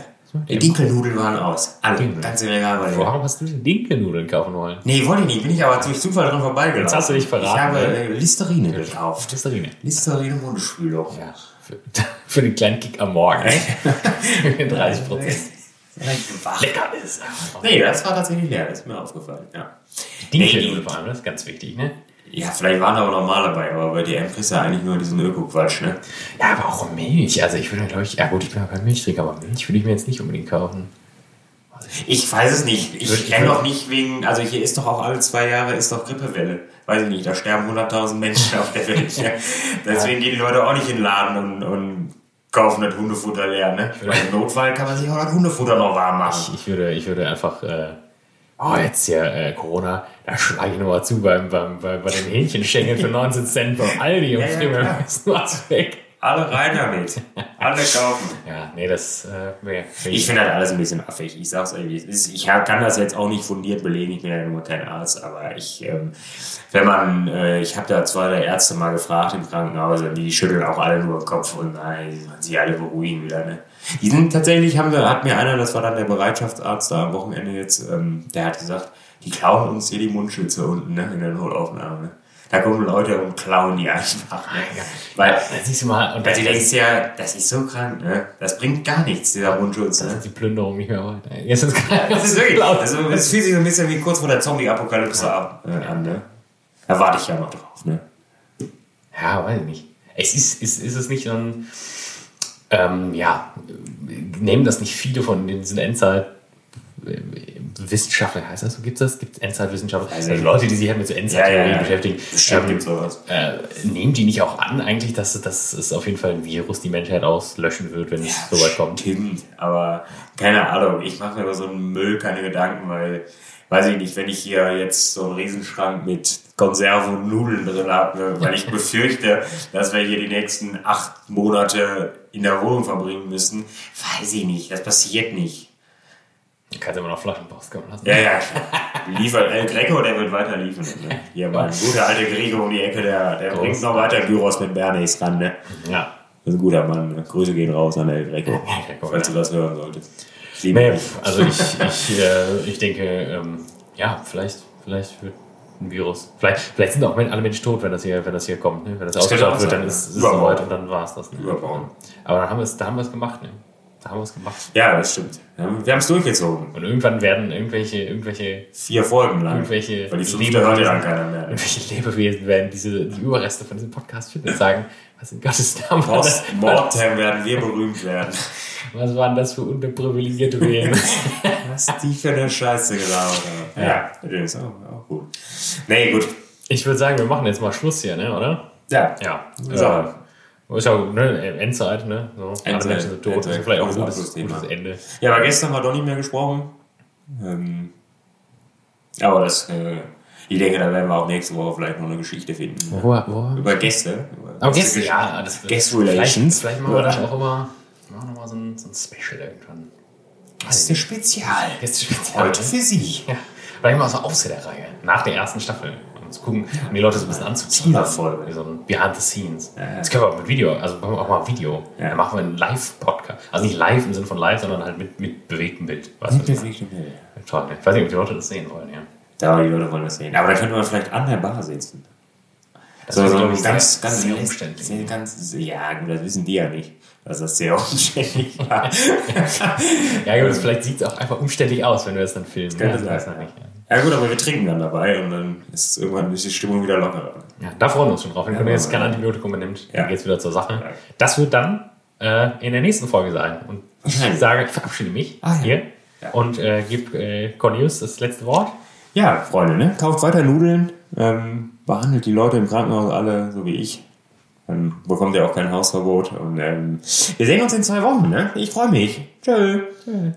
Die Dinkelnudeln waren aus. Alle, Dinkel. ganze Regal war leer. Warum hast du denn Dinkelnudeln kaufen wollen? Nee, wollte ich nicht. Bin ich aber durch Zufall dran vorbeigelaufen. Jetzt hast du dich verraten, Ich habe ne? äh, Listerine gekauft. Listerine. Listerine Mundspülung. Ja, für, für den kleinen Kick am Morgen. ne? 30 Prozent. Lecker ist. Nee, das war tatsächlich leer. Das ist mir aufgefallen. Ja. Dinkelnudeln vor allem, das ist ganz wichtig, ne? Ja, vielleicht waren da auch normal dabei, aber bei DM kriegst du ja eigentlich nur diesen Öko-Quatsch, ne? Ja, aber auch Milch. Also ich würde, glaube ich, ja gut, ich bin ja kein Milchtrinker, aber Milch würde ich mir jetzt nicht unbedingt kaufen. Ich weiß es nicht. Ich kenne doch nicht wegen, also hier ist doch auch alle zwei Jahre ist doch Grippewelle. Weiß ich nicht, da sterben 100.000 Menschen auf der Welt. Ja. Deswegen gehen die Leute auch nicht in den Laden und, und kaufen das Hundefutter leer. Ne? Im Notfall kann man sich auch das Hundefutter noch warm machen. Ich, ich, würde, ich würde einfach, äh, oh, jetzt hier äh, Corona, da schlage ich nochmal zu beim, beim, bei, bei den Hähnchenschenkeln für 19 Cent beim Aldi und Ja, ja, was weg. Alle rein damit. Alle kaufen. Ja, nee, das äh, wäre. Ich finde das alles ein bisschen affig. Ich sag's euch, wie es ist. ich kann das jetzt auch nicht fundiert belegen. Ich bin ja nur kein Arzt, aber ich, ähm, wenn man, äh, ich habe da zwei der Ärzte mal gefragt im Krankenhaus, und die schütteln auch alle nur den Kopf und nein, die sollen sich alle beruhigen wieder. Ne? Die sind tatsächlich, haben hat mir einer, das war dann der Bereitschaftsarzt da am Wochenende jetzt, ähm, der hat gesagt, die klauen uns hier die Mundschütze unten ne, in der Notaufnahme. Ne? Da kommen Leute und klauen die einfach. Ne? Weil Dann siehst du mal, und das, du denkst ja, das ist so krank, ne? Das bringt gar nichts, dieser Mundschutz. das Ne? ist die Plünderung nicht mehr weiter. Jetzt ist Das ist wirklich, also es fühlt sich so ein bisschen wie kurz vor der Zombie-Apokalypse äh, an, ne? Da warte ich ja noch drauf, ne? Ja, weiß ich nicht. Es ist, ist, ist es nicht so ein, ähm, ja, nehmen das nicht viele von diesen Endzeit Wissenschaftler, heißt das so? Gibt es das? Gibt es Endzeitwissenschaftler? Also- Leute, die sich halt mit so Endzeittheorien beschäftigen. Bestimmt ähm, gibt's sowas. äh, nehmen die nicht auch an, eigentlich, dass, dass es auf jeden Fall ein Virus die Menschheit auslöschen wird, wenn es so weit kommt? Stimmt, aber keine Ahnung, ich mache mir über so einen Müll keine Gedanken, weil, weiß ich nicht, wenn ich hier jetzt so einen Riesenschrank mit Konserven und Nudeln drin habe, ne, weil ich befürchte, dass wir hier die nächsten acht Monate in der Wohnung verbringen müssen, weiß ich nicht, das passiert nicht. Du kannst immer noch Flaschenpost kommen lassen. Ja, ja. Liefert El Greco, der wird weiter liefern. Ne? Hier mal ein guter alter Grego um die Ecke, der, der Groß. bringt noch weiter Gyros mit Bernays ran. Ne? Ja. Das ist ein guter Mann. Ne? Grüße gehen raus an El Greco, Greco, falls ja. du das hören solltest. Nee, also ich, ich, äh, ich denke, ähm, ja, vielleicht, vielleicht wird ein Virus. Vielleicht, vielleicht sind auch alle Menschen tot, wenn das hier, wenn das hier kommt. Ne? Wenn das Das auch wird, sein, dann ist, ist es soweit und dann war es das. Ne? Überbauen. Aber dann haben wir es, da haben wir es gemacht. Ne? Da haben wir es gemacht. Ja, das stimmt. Wir haben es durchgezogen. Und irgendwann werden irgendwelche, irgendwelche, Vier Folgen lang. irgendwelche Weil die fünfte hört ja keiner mehr. irgendwelche Lebewesen werden diese, die Überreste von diesem Podcast finden und sagen, was in Gottes Namen war das? Post-Mortem werden wir berühmt werden. Was waren das für unterprivilegierte Wesen? Was die für eine Scheiße gelabert haben. Ja, das ist auch, auch gut. Nee, gut. Ich würde sagen, wir machen jetzt mal Schluss hier, ne, oder? Ja. Ja. Ja. Ist ja ne, Endzeit, ne? So, alle Endzeit, Menschen sind tot. Endzeit, ist vielleicht auch ein gutes gutes, Ende. Ja, aber gestern war doch nicht mehr gesprochen. Ähm, aber das, äh, ich denke, da werden wir auch nächste Woche vielleicht noch eine Geschichte finden. Wo, wo? Über Gäste. Über Aber Gäste- Gäste, ja, das Guest vielleicht, Relations. vielleicht machen wir dann auch immer machen wir noch mal so ein, so ein Special irgendwann. Gäste Spezial. Gäste Spezial. Heute für Sie. Ja. Vielleicht mal so außer der Reihe, nach der ersten Staffel. Und zu gucken, um die Leute so ein bisschen anzuziehen. Sonderfolge. Wie so ein Behind the Scenes. Ja. Das können wir auch mit Video, also machen wir auch mal Video. Ja. Dann machen wir einen Live-Podcast. Also nicht live im Sinne von live, sondern halt mit, mit bewegtem Bild. Weißt du? Toll. Ich weiß nicht, ob die Leute das sehen wollen, ja. Da die Leute wollen das sehen. Aber da könnten wir vielleicht an der Bar sitzen. Das So, ist, so glaube ich, ganz, sehr, ganz sehr umständlich. Sehr, ganz, ja, gut, das wissen die ja nicht, dass das sehr umständlich war. Ja, gut, vielleicht sieht es auch einfach umständlich aus, wenn wir das dann filmen. könnte das sein, man ja. Ja gut, aber wir trinken dann dabei und dann ist irgendwann ist die Stimmung wieder lockerer. Ja, da freuen wir uns schon drauf. Wenn Ja, ihr jetzt kein. Antibiotikum mehr nimmt, Ja. dann geht's wieder zur Sache. Ja. Das wird dann äh, in der nächsten Folge sein. Und ich sage, ich verabschiede mich Ah, ja. hier Ja. und äh, gebe äh, Cornelius das letzte Wort. Ja, Freunde, ne? kauft weiter Nudeln, ähm, behandelt die Leute im Krankenhaus alle so wie ich. Dann bekommt ihr auch kein Hausverbot. Und ähm, wir sehen uns in zwei Wochen. Ne? Ich freue mich. Tschö. Tschö.